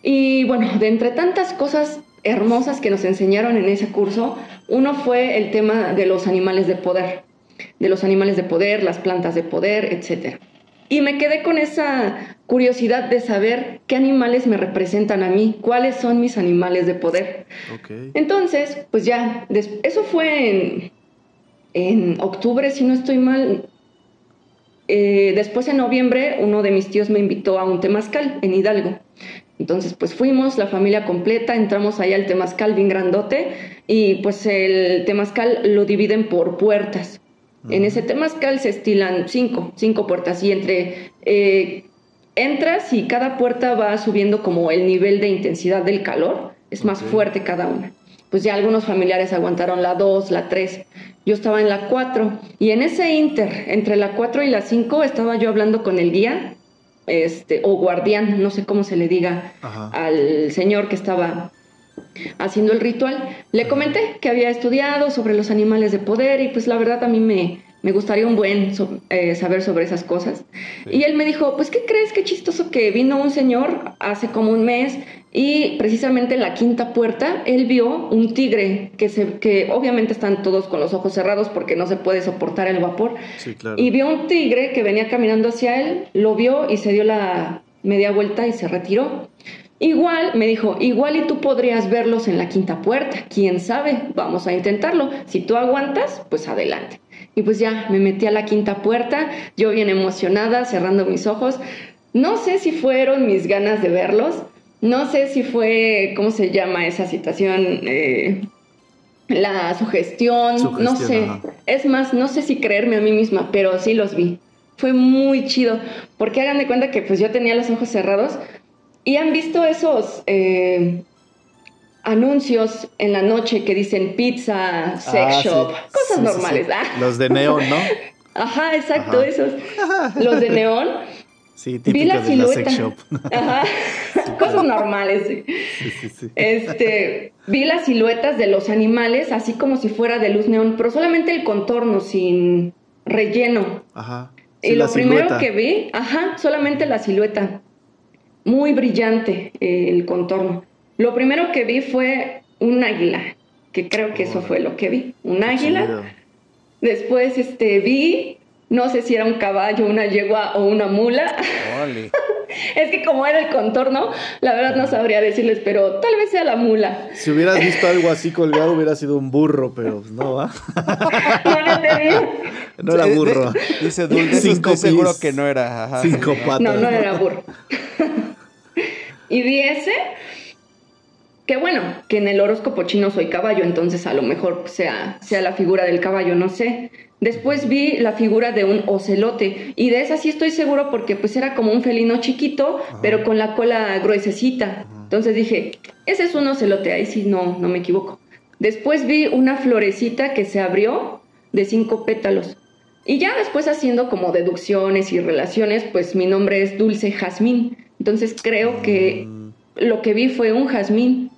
Speaker 3: Y bueno, de entre tantas cosas hermosas que nos enseñaron en ese curso, uno fue el tema de los animales de poder, de los animales de poder, las plantas de poder, etc. Y me quedé con esa curiosidad de saber qué animales me representan a mí, cuáles son mis animales de poder. Entonces, pues ya, eso fue en, en octubre, si no estoy mal. Eh, después en noviembre, uno de mis tíos me invitó a un temazcal en Hidalgo. Entonces, pues fuimos, la familia completa, entramos allá al temazcal bien grandote y pues el temazcal lo dividen por puertas. En ese temazcal se estilan cinco, cinco puertas y entre eh, entras y cada puerta va subiendo como el nivel de intensidad del calor, es más fuerte cada una. Pues ya algunos familiares aguantaron la 2, la 3, yo estaba en la 4 y en ese inter, entre la 4 y la 5, estaba yo hablando con el guía, este, o guardián, no sé cómo se le diga
Speaker 1: Ajá.
Speaker 3: al señor que estaba haciendo el ritual. Le comenté que había estudiado sobre los animales de poder y pues la verdad a mí me, me gustaría un buen so- eh, saber sobre esas cosas. Y él me dijo, pues ¿qué crees? Qué chistoso que vino un señor hace como un mes y precisamente en la quinta puerta él vio un tigre que, se, que obviamente están todos con los ojos cerrados porque no se puede soportar el vapor.
Speaker 1: Sí, claro.
Speaker 3: Y vio un tigre que venía caminando hacia él, lo vio y se dio la media vuelta y se retiró. Igual, me dijo, igual y tú podrías verlos en la quinta puerta, quién sabe, vamos a intentarlo. Si tú aguantas, pues adelante. Y pues ya, me metí a la quinta puerta, yo bien emocionada, cerrando mis ojos. No sé si fueron mis ganas de verlos, no sé si fue, ¿cómo se llama esa situación? Eh, la sugestión, no sé.
Speaker 1: ajá.
Speaker 3: Es más, no sé si creerme a mí misma, pero sí los vi. Fue muy chido, porque hagan de cuenta que pues yo tenía los ojos cerrados y han visto esos eh, anuncios en la noche que dicen pizza, sex
Speaker 2: Ah, sí.
Speaker 3: shop, cosas
Speaker 1: Sí,
Speaker 3: normales.
Speaker 1: sí.
Speaker 3: ah.
Speaker 1: Los de neón, ¿no?
Speaker 3: Ajá, exacto,
Speaker 1: Ajá.
Speaker 3: esos. Los de neón.
Speaker 1: Sí,
Speaker 3: Vi la
Speaker 1: de la sex shop.
Speaker 3: Ajá. Cosas normales. sí.
Speaker 1: Sí, sí, sí.
Speaker 3: Este, vi las siluetas de los animales así como si fuera de luz neón, pero solamente el contorno, sin relleno.
Speaker 1: Ajá.
Speaker 3: y lo primero que vi, ajá, solamente la silueta. Muy brillante eh, el contorno. Lo primero que vi fue un águila, que creo que eso fue lo que vi. Un águila. Después este, vi, no sé si era un caballo, una yegua o una mula. Es que como era el contorno, la verdad no sabría decirles, pero tal vez sea la mula.
Speaker 1: Si hubieras visto algo así colgado, hubiera sido un burro, pero pues no va.
Speaker 3: No
Speaker 1: era burro.
Speaker 2: Dice Dul, de eso
Speaker 1: Cinco
Speaker 2: estoy seguro que no era. ajá.
Speaker 1: Cinco patas.
Speaker 3: No, no era burro. Y vi ese, que bueno, que en el horóscopo chino soy caballo, entonces a lo mejor sea, sea la figura del caballo, no sé. Después vi la figura de un ocelote, y de esa sí estoy seguro porque pues era como un felino chiquito, pero con la cola gruesecita. Entonces dije, ese es un ocelote, ahí sí no, no me equivoco. Después vi una florecita que se abrió de cinco pétalos. Y ya después haciendo como deducciones y relaciones, pues mi nombre es Dulce Jazmín. Entonces creo que
Speaker 1: Mm,
Speaker 3: lo que vi fue un jazmín.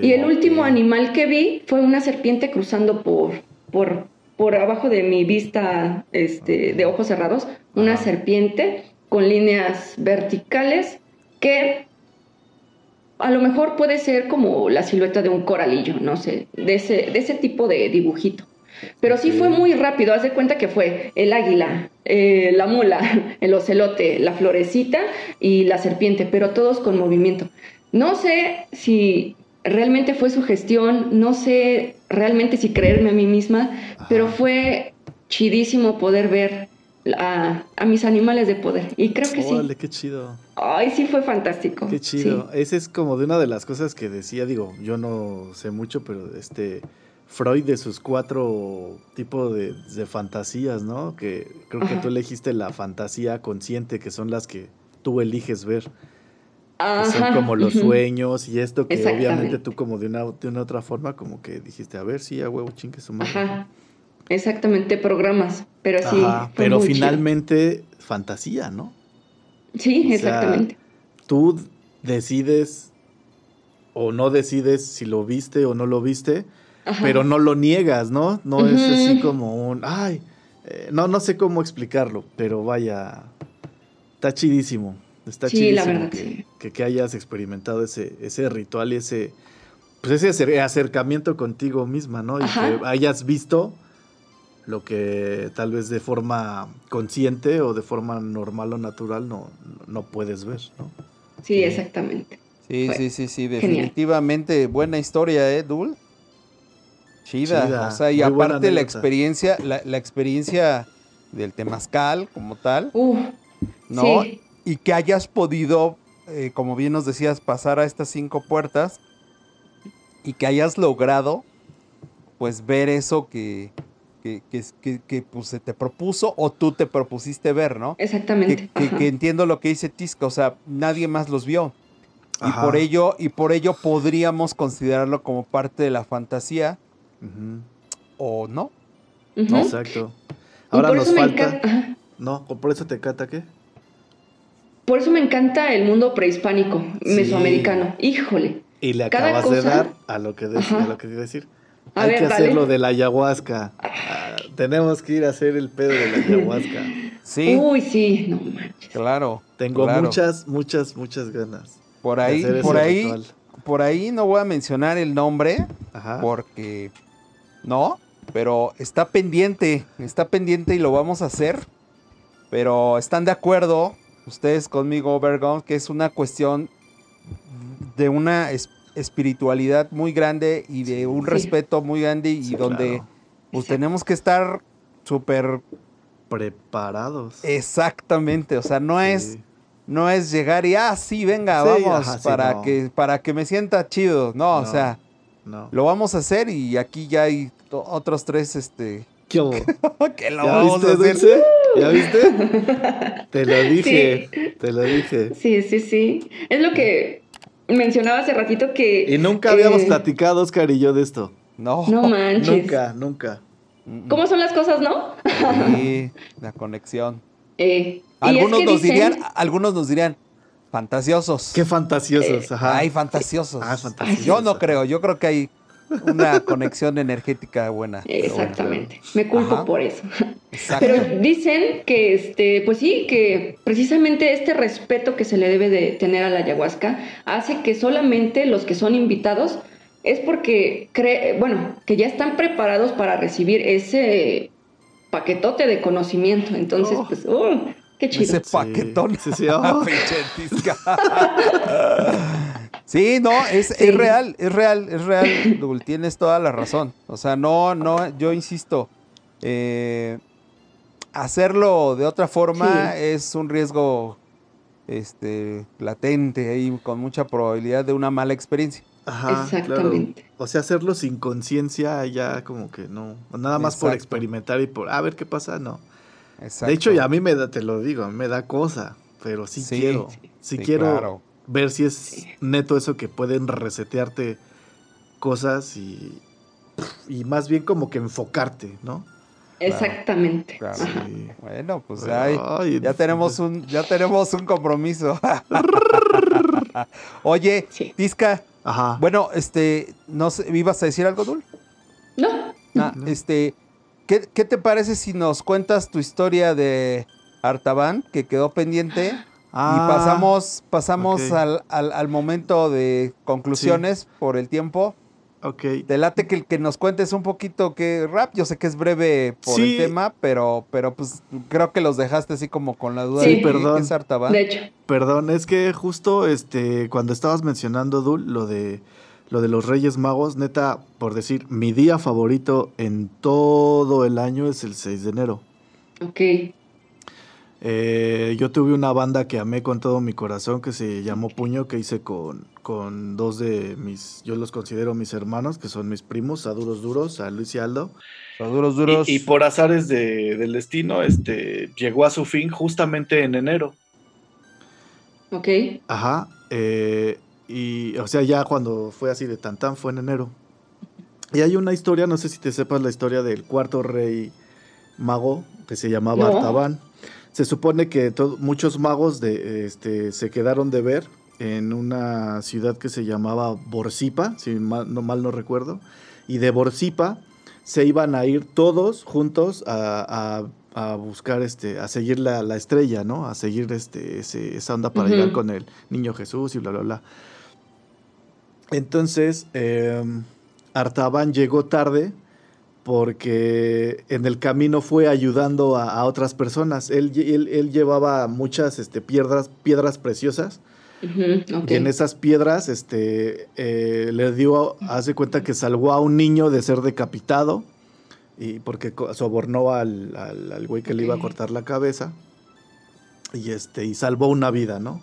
Speaker 3: Y el último animal que vi fue una serpiente cruzando por, por, por abajo de mi vista este, de ojos cerrados. Una serpiente con líneas verticales que a lo mejor puede ser como la silueta de un coralillo, no sé, de ese, de ese tipo de dibujito. Pero sí fue muy rápido, haz de cuenta que fue el águila, eh, la mula, el ocelote, la florecita y la serpiente, pero todos con movimiento. No sé si realmente fue su gestión, no sé realmente si creerme a mí misma, pero fue chidísimo poder ver a, a mis animales de poder. Y creo que sí.
Speaker 1: Qué chido.
Speaker 3: Ay, sí fue fantástico.
Speaker 1: Qué chido.
Speaker 3: Sí.
Speaker 1: Ese es como de una de las cosas que decía, digo, yo no sé mucho, pero este Freud de sus cuatro tipos de, de fantasías, ¿no? Que creo que tú elegiste la fantasía consciente, que son las que tú eliges ver. Que son como los sueños y esto que obviamente tú como de una, de una otra forma como que dijiste, a ver, sí, a huevo, chingue su madre.
Speaker 3: Ajá. Exactamente, programas. Pero sí.
Speaker 1: Ajá, pero
Speaker 3: chido.
Speaker 1: finalmente fantasía, ¿no?
Speaker 3: Sí,
Speaker 1: o sea,
Speaker 3: exactamente.
Speaker 1: Tú decides o no decides si lo viste o no lo viste,
Speaker 3: Ajá.
Speaker 1: pero no lo niegas, ¿no? No es así como un, ay, eh, no, no sé cómo explicarlo, pero vaya, está chidísimo. Está
Speaker 3: Sí, la
Speaker 1: chidísimo
Speaker 3: verdad,
Speaker 1: que,
Speaker 3: sí.
Speaker 1: que, que hayas experimentado ese, ese ritual y ese, pues ese acer- acercamiento contigo misma, ¿no? Y
Speaker 3: Ajá.
Speaker 1: que hayas visto lo que tal vez de forma consciente o de forma normal o natural no, no puedes ver, ¿no?
Speaker 3: Sí, exactamente.
Speaker 2: Sí,
Speaker 3: Fue
Speaker 2: sí, sí, sí,
Speaker 3: genial.
Speaker 2: definitivamente buena historia, ¿eh, Dul? Chida.
Speaker 1: Chida,
Speaker 2: O sea, y
Speaker 1: muy
Speaker 2: aparte la experiencia, la, la experiencia del temazcal como tal,
Speaker 3: Uf,
Speaker 2: ¿no?
Speaker 3: sí.
Speaker 2: Y que hayas podido, eh, como bien nos decías, pasar a estas cinco puertas y que hayas logrado, pues, ver eso que, que, que, que- que, pues, se te propuso o tú te propusiste ver, ¿no?
Speaker 3: Exactamente.
Speaker 2: que, que-
Speaker 3: ajá.
Speaker 2: que entiendo lo que dice Tisca, o sea, nadie más los vio. Y por ello, y por ello podríamos considerarlo como parte de la fantasía,
Speaker 1: Ujú,
Speaker 2: o no. ¿no?
Speaker 1: Exacto. Ahora
Speaker 3: por
Speaker 1: nos
Speaker 3: eso me
Speaker 1: falta.
Speaker 3: encanta.
Speaker 1: No, por eso te cata qué?
Speaker 3: Por eso me encanta el mundo prehispánico,
Speaker 1: Sí.
Speaker 3: mesoamericano. Híjole.
Speaker 1: Y le
Speaker 3: Cada
Speaker 1: acabas de dar a lo que, de- a lo que iba a decir.
Speaker 3: A
Speaker 1: Hay
Speaker 3: ver,
Speaker 1: que hacer lo de la ayahuasca. Ah, tenemos que ir a hacer el pedo de la ayahuasca.
Speaker 2: Sí,
Speaker 3: Uy, sí, no manches.
Speaker 2: claro.
Speaker 1: Tengo
Speaker 2: claro.
Speaker 1: muchas, muchas, muchas ganas.
Speaker 2: Por ahí, por ahí,
Speaker 1: ritual.
Speaker 2: por ahí no voy a mencionar el nombre,
Speaker 1: Ajá.
Speaker 2: porque no, pero está pendiente, está pendiente y lo vamos a hacer. Pero están de acuerdo ustedes conmigo, Bergon, que es una cuestión de una es- espiritualidad muy grande y de un
Speaker 3: Sí.
Speaker 2: respeto muy grande y
Speaker 1: Sí,
Speaker 2: donde
Speaker 1: claro.
Speaker 2: pues tenemos que estar súper
Speaker 1: Preparados.
Speaker 2: exactamente, o sea, no es no es llegar y ah sí, venga,
Speaker 1: Sí,
Speaker 2: vamos
Speaker 1: ajá, sí,
Speaker 2: para
Speaker 1: no.
Speaker 2: que para que me sienta chido. No, o
Speaker 1: No.
Speaker 2: sea,
Speaker 1: No.
Speaker 2: lo vamos a hacer y aquí ya hay otros tres este
Speaker 1: ¿Qué
Speaker 2: vamos
Speaker 1: viste,
Speaker 2: a hacer.
Speaker 1: Dulce? ¿Ya viste? Te lo dije. Te lo dije.
Speaker 3: Sí, sí, sí. Es lo que mencionaba hace ratito que.
Speaker 1: Y nunca habíamos
Speaker 3: eh,
Speaker 1: platicado, Oscar y yo, de esto.
Speaker 2: No.
Speaker 3: No manches.
Speaker 1: Nunca, nunca.
Speaker 3: ¿Cómo son las cosas, no?
Speaker 2: Sí, la conexión.
Speaker 3: Eh,
Speaker 2: Algunos
Speaker 3: es que
Speaker 2: nos
Speaker 3: dicen-
Speaker 2: dirían, algunos nos dirían fantasiosos.
Speaker 1: Qué fantasiosos. Ajá.
Speaker 2: Ay, fantasiosos.
Speaker 1: Ah, fantasiosos.
Speaker 2: Yo no creo, yo creo que hay una conexión energética buena.
Speaker 3: Exactamente. Me culpo
Speaker 2: Ajá.
Speaker 3: por eso.
Speaker 2: Exacto.
Speaker 3: Pero dicen que, este, pues sí, que precisamente este respeto que se le debe de tener a la ayahuasca hace que solamente los que son invitados es porque, cree, bueno, que ya están preparados para recibir ese paquetote de conocimiento. Entonces,
Speaker 1: Oh.
Speaker 3: pues, ¡uh! Qué chido.
Speaker 2: Ese paquetón.
Speaker 1: Sí, sí, oh.
Speaker 2: Sí, no, es,
Speaker 3: Sí.
Speaker 2: es real, es real, es real, Dul, tienes toda la razón. O sea, no, no, yo insisto, eh, hacerlo de otra forma
Speaker 3: Sí.
Speaker 2: es un riesgo este, latente ahí, con mucha probabilidad de una mala experiencia.
Speaker 1: Ajá,
Speaker 3: Exactamente.
Speaker 1: claro. O sea, hacerlo sin conciencia ya como que no. Nada más por experimentar y por a ver qué pasa, no.
Speaker 2: Exacto.
Speaker 1: De hecho, ya a mí me da, te lo digo, a mí me da cosa, pero sí,
Speaker 2: Sí,
Speaker 1: quiero.
Speaker 2: sí,
Speaker 1: Sí,
Speaker 2: sí,
Speaker 1: quiero
Speaker 2: claro.
Speaker 1: ver si es neto eso que pueden resetearte cosas y, y más bien como que enfocarte, ¿no?
Speaker 3: Exactamente.
Speaker 2: Claro.
Speaker 1: Sí.
Speaker 2: Bueno, pues
Speaker 1: Pero,
Speaker 2: ahí,
Speaker 1: ay,
Speaker 2: ya tenemos un, ya tenemos un compromiso. Oye,
Speaker 3: Sí.
Speaker 2: Tisca,
Speaker 1: Ajá.
Speaker 2: bueno, este, no sé, ¿ibas a decir algo, Dul?
Speaker 3: No,
Speaker 2: Ah,
Speaker 1: No.
Speaker 2: Este, ¿qué, qué te parece si nos cuentas tu historia de Artaban, que quedó pendiente?
Speaker 1: Ah,
Speaker 2: y pasamos, pasamos al, al- al momento de conclusiones por el tiempo.
Speaker 1: Ok.
Speaker 2: Te late que, que nos cuentes un poquito qué rap. Yo sé que es breve por
Speaker 1: Sí.
Speaker 2: el tema, pero, pero pues creo que los dejaste así como con la duda
Speaker 3: Sí,
Speaker 2: de
Speaker 1: perdón.
Speaker 2: qué es Artaban.
Speaker 3: de hecho.
Speaker 1: Perdón, es que justo este cuando estabas mencionando Dul lo de lo de los Reyes Magos, neta, por decir, mi día favorito en todo el año es el 6 de enero.
Speaker 3: Ok.
Speaker 1: Eh, yo tuve una banda que amé con todo mi corazón que se llamó Puño, que hice con, con dos de mis, yo los considero mis hermanos, que son mis primos, a Duros Duros, a Luis y Aldo.
Speaker 2: A duros, duros.
Speaker 1: Y, y por azares de- del destino, este, llegó a su fin justamente en enero.
Speaker 3: Ok.
Speaker 1: Ajá. eh, y, o sea, ya cuando fue así de tan tan fue en enero. Y hay una historia, no sé si te sepas la historia del cuarto rey mago que se llamaba
Speaker 3: No.
Speaker 1: Artaban. Se supone que muchos magos de, este, se quedaron de ver en una ciudad que se llamaba Borsipa, si mal no, mal no recuerdo. Y de Borsipa se iban a ir todos juntos a, a- a buscar, este, a seguir la, la estrella, ¿no? A seguir este, ese- esa onda para
Speaker 3: Ujú.
Speaker 1: llegar con el niño Jesús y bla, bla, bla. Entonces, eh, Artaban llegó tarde porque en el camino fue ayudando a, a otras personas. Él, él- él llevaba muchas este, piedras, piedras preciosas y en esas piedras este, eh, le dio, hace cuenta que salvó a un niño de ser decapitado y porque sobornó al, al, al güey que le iba a cortar la cabeza y, este, y salvó una vida, ¿no?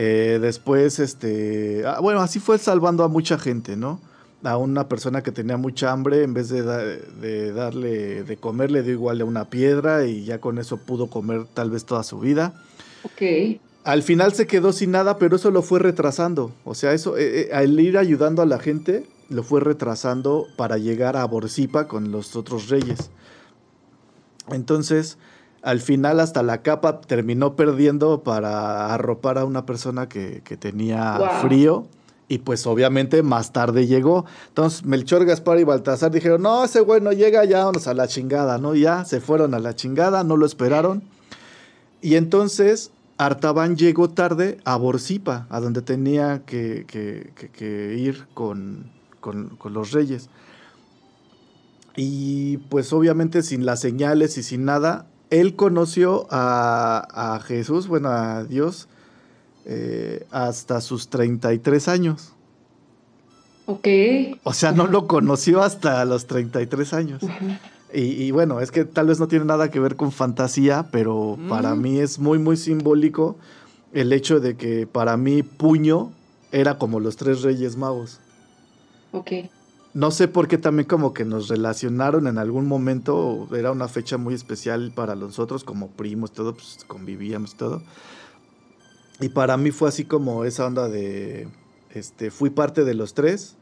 Speaker 1: Eh, después, este, ah, bueno, así fue salvando a mucha gente, ¿no? A una persona que tenía mucha hambre, en vez de, da- de darle de comer, le dio igual a una piedra y ya con eso pudo comer tal vez toda su vida.
Speaker 3: Ok.
Speaker 1: Al final se quedó sin nada, pero eso lo fue retrasando. O sea, eso, eh, eh, al ir ayudando a la gente, lo fue retrasando para llegar a Borsipa con los otros reyes. Entonces, al final hasta la capa terminó perdiendo para arropar a una persona que, que tenía frío. Y pues obviamente más tarde llegó. Entonces Melchor, Gaspar y Baltasar dijeron, no, ese güey no llega, ya vámonos a la chingada, ¿no? Y Ya se fueron a la chingada, no lo esperaron. Y entonces Artaban llegó tarde a Borsipa, a donde tenía que, que- que- que ir con, con- con los reyes. Y pues obviamente sin las señales y sin nada, él conoció a, a Jesús, bueno, a Dios, eh, hasta sus 33 años.
Speaker 3: Ok.
Speaker 1: O sea, no lo conoció hasta los 33 años.
Speaker 3: Ujú.
Speaker 1: Y, y bueno, es que tal vez no tiene nada que ver con fantasía, pero para
Speaker 2: Mm.
Speaker 1: mí es muy, muy simbólico el hecho de que para mí Puño era como los tres reyes magos.
Speaker 3: Ok.
Speaker 1: No sé por qué también como que nos relacionaron en algún momento, era una fecha muy especial para nosotros como primos, todo, pues convivíamos todo. Y para mí fue así como esa onda de, este, fui parte de los tres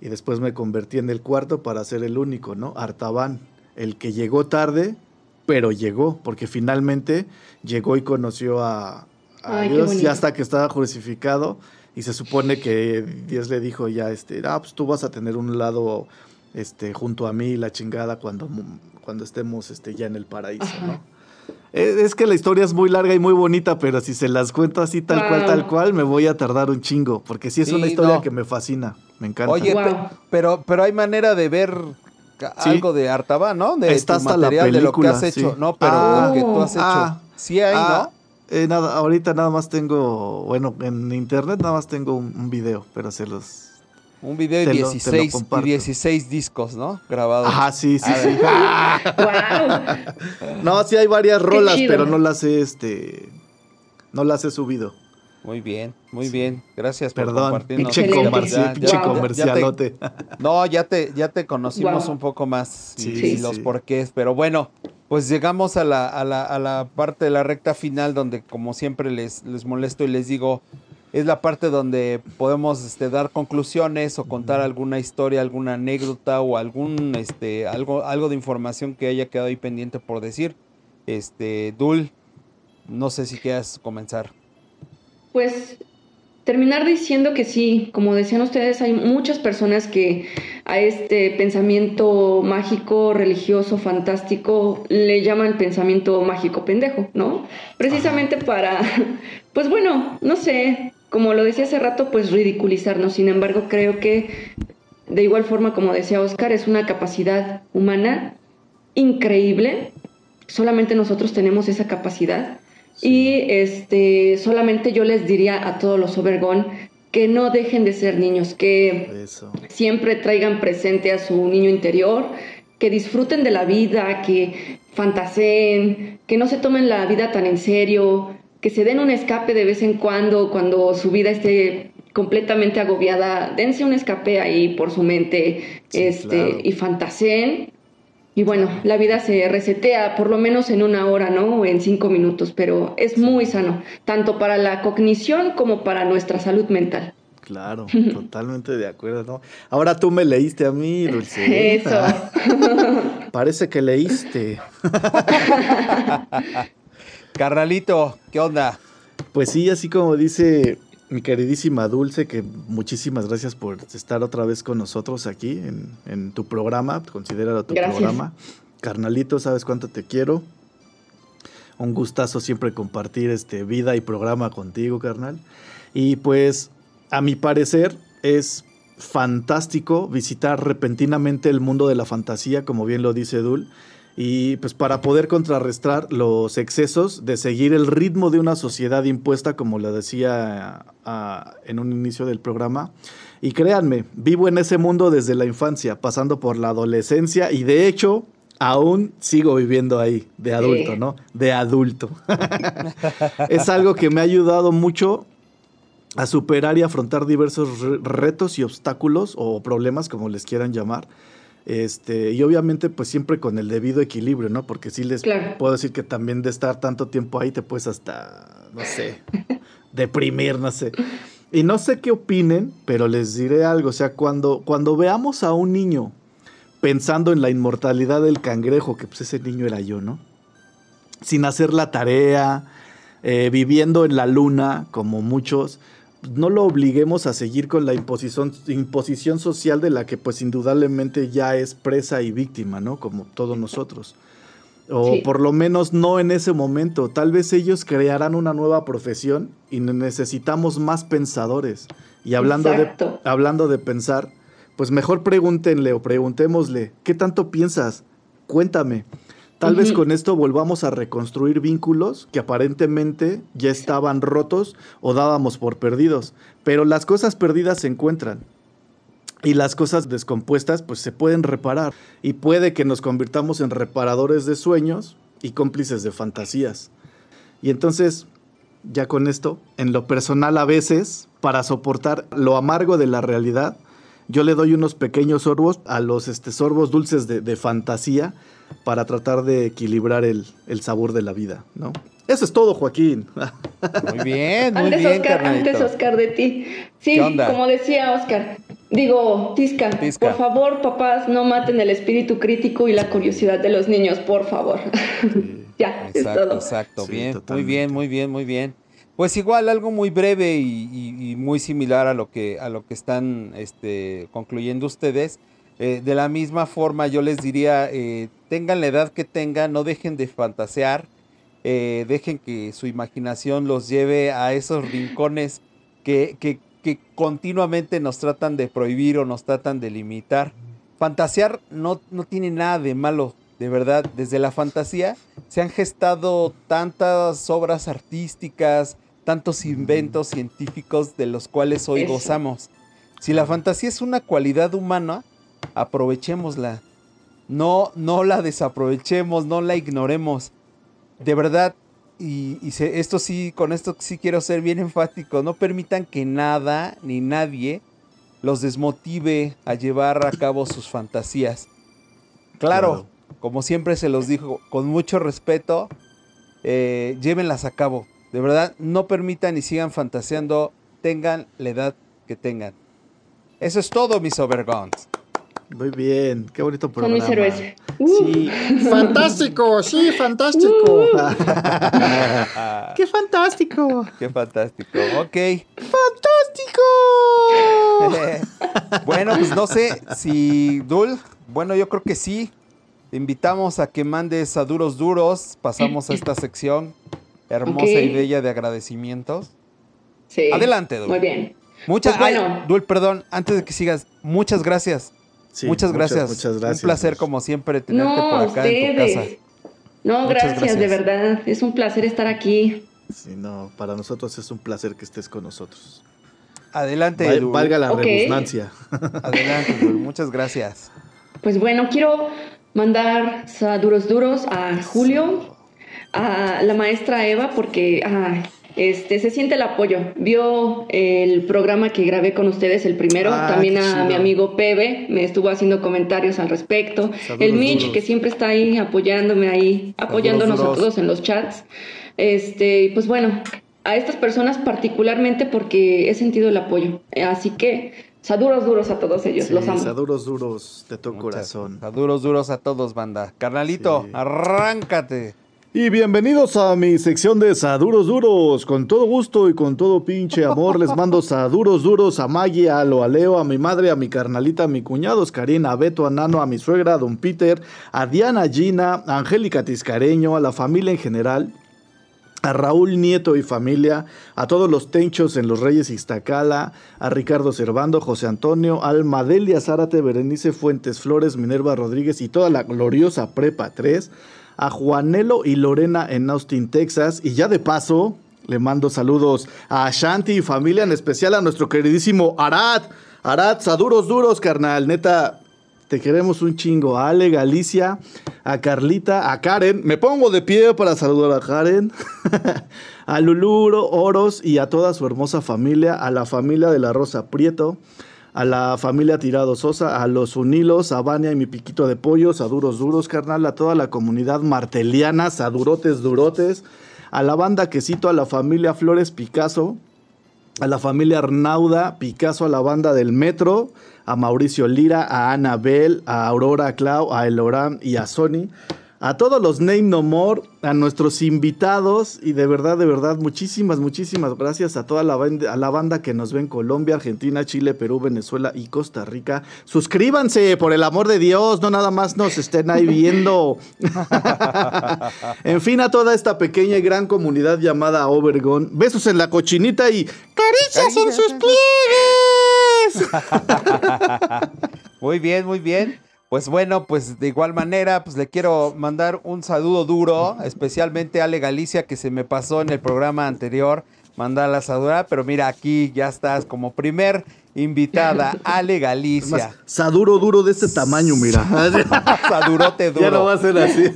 Speaker 1: y después me convertí en el cuarto para ser el único, ¿no? Artaban, el que llegó tarde, pero llegó, porque finalmente llegó y conoció a, a
Speaker 3: Ay, qué
Speaker 1: Dios ya hasta que estaba crucificado y se supone que Dios le dijo ya, este, ah, pues tú vas a tener un lado, este, junto a mí la chingada cuando, cuando estemos, este, ya en el paraíso,
Speaker 3: Ajá.
Speaker 1: ¿no? Es, es que la historia es muy larga y muy bonita, pero si se las cuento así tal cual, tal cual, me voy a tardar un chingo, porque sí es
Speaker 2: Sí,
Speaker 1: una historia
Speaker 2: no.
Speaker 1: que me fascina, me encanta.
Speaker 2: Oye,
Speaker 3: Wow.
Speaker 2: pe- pero, pero hay manera de ver
Speaker 1: Sí.
Speaker 2: algo de Artaban, ¿no? De
Speaker 1: Está
Speaker 2: tu
Speaker 1: hasta la
Speaker 2: material, de lo que
Speaker 1: película,
Speaker 2: has hecho.
Speaker 1: sí.
Speaker 2: No, pero
Speaker 1: Ah.
Speaker 2: lo que tú has hecho.
Speaker 1: Ah.
Speaker 2: sí hay,
Speaker 1: Ah,
Speaker 2: ¿no?
Speaker 1: Eh, nada, ahorita nada más tengo, bueno, en internet nada más tengo un, un video, pero se los...
Speaker 2: Un video de
Speaker 1: te lo- te lo
Speaker 2: 16, y
Speaker 1: comparto.
Speaker 2: 16 discos, ¿no? Grabados.
Speaker 1: Ajá, sí, sí, sí.
Speaker 3: Wow.
Speaker 1: No, sí hay varias rolas, pero no las he, este, no las he subido.
Speaker 2: Muy bien, muy bien. Gracias por
Speaker 1: Perdón,
Speaker 2: compartirnos.
Speaker 1: pinche, pinche
Speaker 3: ya- ya te-
Speaker 1: comercialote.
Speaker 2: No, ya te, ya te conocimos
Speaker 3: Wow.
Speaker 2: un poco más y,
Speaker 1: Sí,
Speaker 2: y los porqués, pero bueno, pues llegamos a la, a la, a la parte de la recta final donde como siempre les, les molesto y les digo, es la parte donde podemos este, dar conclusiones o contar alguna historia, alguna anécdota o algún este, algo, algo de información que haya quedado ahí pendiente por decir. Este, Dul, no sé si quieras comenzar.
Speaker 3: Pues terminar diciendo que sí, como decían ustedes, hay muchas personas que a este pensamiento mágico, religioso, fantástico, le llaman pensamiento mágico pendejo, ¿no? Precisamente para, pues bueno, no sé, como lo decía hace rato, pues ridiculizarnos. Sin embargo, creo que de igual forma, como decía Oscar, es una capacidad humana increíble. Solamente nosotros tenemos esa capacidad. Y este, solamente yo les diría a todos los Obergón que no dejen de ser niños, que
Speaker 1: Eso.
Speaker 3: siempre traigan presente a su niño interior, que disfruten de la vida, que fantaseen, que no se tomen la vida tan en serio, que se den un escape de vez en cuando, cuando su vida esté completamente agobiada, dense un escape ahí por su mente este, y fantaseen. Y bueno, la vida se resetea por lo menos en una hora, ¿no? O en cinco minutos, pero es muy sano, tanto para la cognición como para nuestra salud mental.
Speaker 1: Claro, totalmente de acuerdo, ¿no? Ahora tú me leíste a mí, Dulce.
Speaker 3: Eso.
Speaker 1: Parece que leíste.
Speaker 2: Carnalito, ¿qué onda?
Speaker 1: Pues sí, así como dice mi queridísima Dulce, que muchísimas gracias por estar otra vez con nosotros aquí en, tu programa, considéralo tu programa. Carnalito, sabes cuánto te quiero. Un gustazo siempre compartir este vida y programa contigo, carnal. Y pues, a mi parecer, es fantástico visitar repentinamente el mundo de la fantasía, como bien lo dice Dul y pues para poder contrarrestar los excesos de seguir el ritmo de una sociedad impuesta, como lo decía en un inicio del programa. Y créanme, vivo en ese mundo desde la infancia, pasando por la adolescencia y de hecho aún sigo viviendo ahí, de adulto, ¿no? De adulto. es algo que me ha ayudado mucho a superar y afrontar diversos retos y obstáculos o problemas, como les quieran llamar este, y obviamente, pues siempre con el debido equilibrio, ¿no? Porque sí les puedo decir que también de estar tanto tiempo ahí te puedes hasta, no sé, deprimir, no sé. Y no sé qué opinen, pero les diré algo. O sea, cuando, cuando veamos a un niño pensando en la inmortalidad del cangrejo, que pues ese niño era yo, ¿no? Sin hacer la tarea, eh, viviendo en la luna, como muchos, no lo obliguemos a seguir con la imposición, imposición social de la que pues indudablemente ya es presa y víctima, ¿no? Como todos nosotros. O por lo menos no en ese momento. Tal vez ellos crearán una nueva profesión y necesitamos más pensadores. Y hablando de, hablando de pensar, pues mejor pregúntenle o preguntémosle, ¿qué tanto piensas? Cuéntame. Tal vez con esto volvamos a reconstruir vínculos que aparentemente ya estaban rotos o dábamos por perdidos. Pero las cosas perdidas se encuentran. Y las cosas descompuestas pues se pueden reparar. Y puede que nos convirtamos en reparadores de sueños y cómplices de fantasías. Y entonces, ya con esto, en lo personal a veces, para soportar lo amargo de la realidad, yo le doy unos pequeños sorbos a los este, sorbos dulces de, de fantasía para tratar de equilibrar el, sabor de la vida, ¿no? Eso es todo, Joaquín.
Speaker 2: Muy bien, muy
Speaker 3: antes
Speaker 2: bien,
Speaker 3: Oscar, antes Oscar de ti. Sí, como decía Oscar, digo, Tisca, por favor, papás, no maten el espíritu crítico y la curiosidad de los niños, por favor. ya,
Speaker 2: exacto, es todo. Exacto, bien, muy bien, muy bien, muy bien. Pues igual algo muy breve y, muy similar a lo que a lo que están este, concluyendo ustedes. Eh, de la misma forma, yo les diría, eh, tengan la edad que tengan, no dejen de fantasear, eh, dejen que su imaginación los lleve a esos rincones que, que, continuamente nos tratan de prohibir o nos tratan de limitar. Fantasear no, no tiene nada de malo, de verdad. Desde la fantasía se han gestado tantas obras artísticas, tantos inventos científicos de los cuales hoy gozamos. Si la fantasía es una cualidad humana, aprovechémosla. No, no la desaprovechemos, no la ignoremos. De verdad, y, esto sí, con esto sí quiero ser bien enfático, no permitan que nada ni nadie los desmotive a llevar a cabo sus fantasías. Claro, como siempre se los dijo, con mucho respeto, eh, llévenlas a cabo. De verdad, no permitan y sigan fantaseando, tengan la edad que tengan. Eso es todo, mis overguns.
Speaker 1: Muy bien, qué bonito programa.
Speaker 3: Con mi cerveza.
Speaker 1: Sí, fantástico, sí, fantástico. Uh. qué fantástico.
Speaker 2: Qué fantástico, ok.
Speaker 1: ¡Fantástico!
Speaker 2: bueno, pues no sé si Dul, bueno, yo creo que sí. Te invitamos a que mandes a duros duros. Pasamos a esta sección hermosa y bella de agradecimientos.
Speaker 3: Sí.
Speaker 2: Adelante, Dul.
Speaker 3: Muy bien.
Speaker 2: Muchas, pues Dul, perdón, antes de que sigas, muchas gracias muchas gracias. Muchas, gracias. Un placer, como siempre, tenerte por acá en tu casa.
Speaker 3: No, gracias, de verdad. Es un placer estar aquí.
Speaker 1: Sí, no, para nosotros es un placer que estés con nosotros.
Speaker 2: Adelante,
Speaker 1: Valga la redundancia.
Speaker 2: Adelante, Edu. Muchas gracias.
Speaker 3: Pues bueno, quiero mandar saludos duros a Julio, a la maestra Eva, porque este, se siente el apoyo. Vio el programa que grabé con ustedes, el primero.
Speaker 1: Ah,
Speaker 3: También a
Speaker 1: chido.
Speaker 3: mi amigo Pebe, me estuvo haciendo comentarios al respecto.
Speaker 1: Saludos
Speaker 3: el Mitch,
Speaker 1: duros.
Speaker 3: que siempre está ahí apoyándome ahí, apoyándonos a
Speaker 2: duros.
Speaker 3: todos en los chats. Este, y pues bueno, a estas personas particularmente porque he sentido el apoyo. Así que, saludos duros a todos ellos,
Speaker 1: Sí,
Speaker 3: los amo.
Speaker 1: Saduros duros de tu
Speaker 2: Muchas-
Speaker 1: corazón.
Speaker 2: a duros, duros a todos, banda. Carnalito,
Speaker 1: Sí.
Speaker 2: arráncate.
Speaker 1: Y bienvenidos a mi sección de Saduros Duros. Con todo gusto y con todo pinche amor les mando Saduros Duros a Maggie, a Lo, a Leo, a mi madre, a mi carnalita, a mi cuñado Oscarín, a Beto, a Nano, a mi suegra, a Don Peter, a Diana Gina, a Angélica Tiscareño, a la familia en general. A Raúl Nieto y familia, a todos los tenchos en los Reyes Iztacala, a Ricardo Servando, José Antonio, Alma Delia Zárate, Berenice Fuentes Flores, Minerva Rodríguez y toda la gloriosa Prepa 3, a Juanelo y Lorena en Austin, Texas, y ya de paso le mando saludos a Shanti y familia, en especial a nuestro queridísimo Arad. Arad, saduros duros, carnal, neta, te queremos un chingo. A Ale, Galicia, a Carlita, a Karen. Me pongo de pie para saludar a Karen. a Luluro, Oros y a toda su hermosa familia. A la familia de la Rosa Prieto. A la familia Tirado Sosa. A los Unilos, a Vania y mi piquito de pollos. A Duros Duros, carnal. A toda la comunidad marteliana. A Durotes Durotes. A la banda Quesito. A la familia Flores Picasso a la familia Arnauda, Picasso, a la banda del Metro, a Mauricio Lira, a Anabel, a Aurora Clau, a Eloram y a Sony. A todos los Name No More, a nuestros invitados y de verdad, de verdad, muchísimas, muchísimas gracias a toda la banda, a la banda que nos ve en Colombia, Argentina, Chile, Perú, Venezuela y Costa Rica. Suscríbanse, por el amor de Dios, no nada más nos estén ahí viendo. en fin, a toda esta pequeña y gran comunidad llamada Overgon. Besos en la cochinita y caricias en sus pliegues.
Speaker 2: Muy bien, muy bien. Pues bueno, pues de igual manera, pues le quiero mandar un saludo duro, especialmente a Ale Galicia, que se me pasó en el programa anterior, mandar la saludar, pero mira, aquí ya estás como primer invitada, Ale Galicia.
Speaker 1: Saduro duro de este tamaño, mira.
Speaker 2: Sadurote duro.
Speaker 1: ya no va a ser así.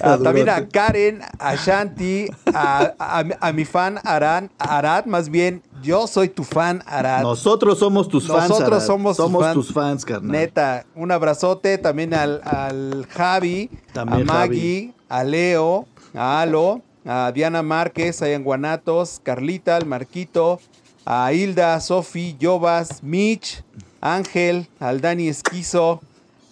Speaker 2: Ah, también a Karen, a Shanti, a, a- a mi fan Aran, Arad, más bien, yo soy tu fan Arad.
Speaker 1: Nosotros somos tus fans.
Speaker 2: Nosotros
Speaker 1: Arad.
Speaker 2: somos tus fans.
Speaker 1: tus fans, carnal.
Speaker 2: Neta, un abrazote también al, al Javi,
Speaker 1: También
Speaker 2: a Maggie, a Leo, a Alo, a Diana Márquez, a en Guanatos, Carlita, al Marquito, a Hilda, Sofi, Jovas, Mitch, Ángel, al Dani Esquizo,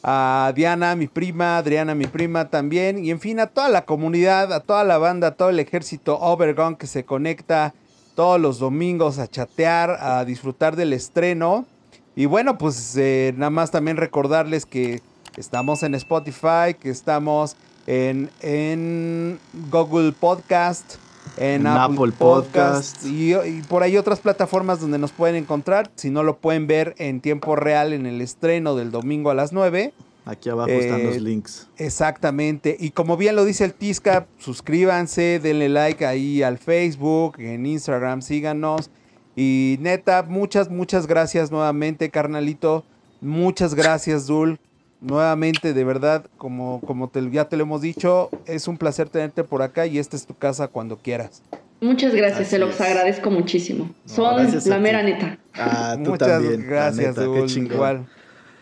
Speaker 2: a Diana, mi prima, Adriana, mi prima también, y en fin, a toda la comunidad, a toda la banda, a todo el ejército Overgon que se conecta todos los domingos a chatear, a disfrutar del estreno. Y bueno, pues eh, nada más también recordarles que estamos en Spotify, que estamos en, en Google Podcast, en
Speaker 1: En
Speaker 2: Apple,
Speaker 1: Apple
Speaker 2: Podcast,
Speaker 1: Podcast.
Speaker 2: y, y por ahí otras plataformas donde nos pueden encontrar. Si no lo pueden ver en tiempo real en el estreno del domingo a las 9.
Speaker 1: Aquí abajo están
Speaker 2: Eh,
Speaker 1: los links.
Speaker 2: Exactamente. Y como bien lo dice el Tisca, suscríbanse, denle like ahí al Facebook, en Instagram, síganos. Y neta, muchas, muchas gracias nuevamente, carnalito. Muchas gracias, Dul. Nuevamente, de verdad, como, como te- ya te lo hemos dicho, es un placer tenerte por acá y esta es tu casa cuando quieras.
Speaker 3: Muchas gracias,
Speaker 1: Así
Speaker 3: se los
Speaker 1: es.
Speaker 3: agradezco muchísimo. Son la
Speaker 1: ti.
Speaker 3: mera neta.
Speaker 1: Ah, tú
Speaker 2: Muchas
Speaker 1: también.
Speaker 2: gracias,
Speaker 1: neta, chingón.
Speaker 2: Igual.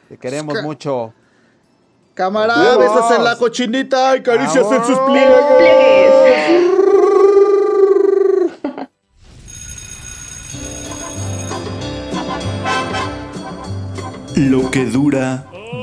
Speaker 2: Te queremos mucho.
Speaker 1: Camarada,
Speaker 2: Vamos.
Speaker 1: besas en la cochinita y caricias en sus. Pliegues.
Speaker 4: Lo que dura,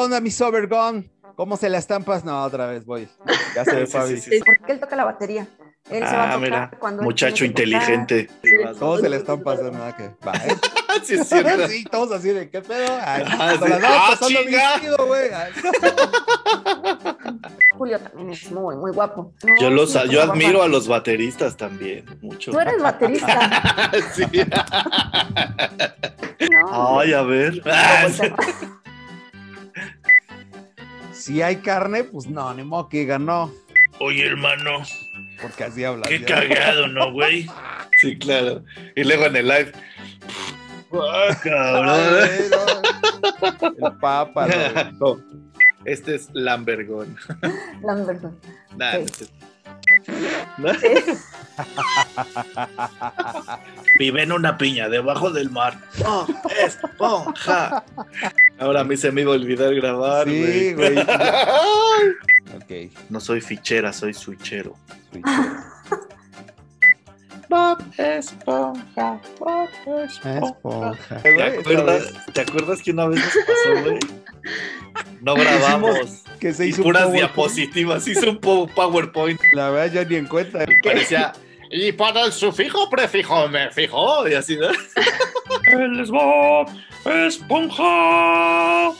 Speaker 2: Onda, mi Sobergon? ¿Cómo se la estampas? No, otra vez voy. Ya se ve, Fabi.
Speaker 5: ¿Por qué él toca la batería? Él se va a
Speaker 1: Ah,
Speaker 5: tocar
Speaker 1: mira,
Speaker 5: cuando
Speaker 1: muchacho inteligente.
Speaker 5: Sí.
Speaker 2: Todos se le están pasando nada que. Va, ¿eh?
Speaker 1: sí, es cierto.
Speaker 2: sí, todos así de qué pedo. Ay,
Speaker 1: Ah, sí.
Speaker 2: la
Speaker 1: Ah,
Speaker 2: chido, güey.
Speaker 5: Julio también es muy, muy guapo.
Speaker 1: Yo, los,
Speaker 5: sí,
Speaker 1: yo
Speaker 5: muy
Speaker 1: admiro
Speaker 5: guapa.
Speaker 1: a los bateristas también, mucho.
Speaker 5: Tú eres baterista.
Speaker 1: sí.
Speaker 5: No.
Speaker 1: Ay, a ver.
Speaker 2: Si hay carne, pues no, ni modo que ganó.
Speaker 1: Oye, hermano,
Speaker 2: Porque así habla.
Speaker 1: qué cagado, ¿no, güey? Sí, claro. Y luego en el live. Ah, cabrón.
Speaker 2: Ay, no. El papa.
Speaker 1: Este es Lambergón.
Speaker 5: Lambert.
Speaker 1: Nah,
Speaker 5: Sí.
Speaker 1: no sé. ¿No? Vive en una piña debajo del mar. Oh, esponja. Ahora a mí se me iba a olvidar grabar,
Speaker 2: Sí,
Speaker 1: güey.
Speaker 2: güey. Ok.
Speaker 1: No soy fichera, soy switchero.
Speaker 2: switch.
Speaker 1: Bob Esponja, Bob
Speaker 2: Esponja.
Speaker 1: ¿Te acuerdas, ¿Te acuerdas que una vez nos pasó, güey? No grabamos.
Speaker 2: Que se
Speaker 1: Y
Speaker 2: hizo un
Speaker 1: puras diapositivas. Hice un po- PowerPoint.
Speaker 2: La verdad, yo ni en cuenta.
Speaker 1: Parecía. Y para el sufijo prefijo me fijo. Y así, ¿no? Él es Bob Esponja.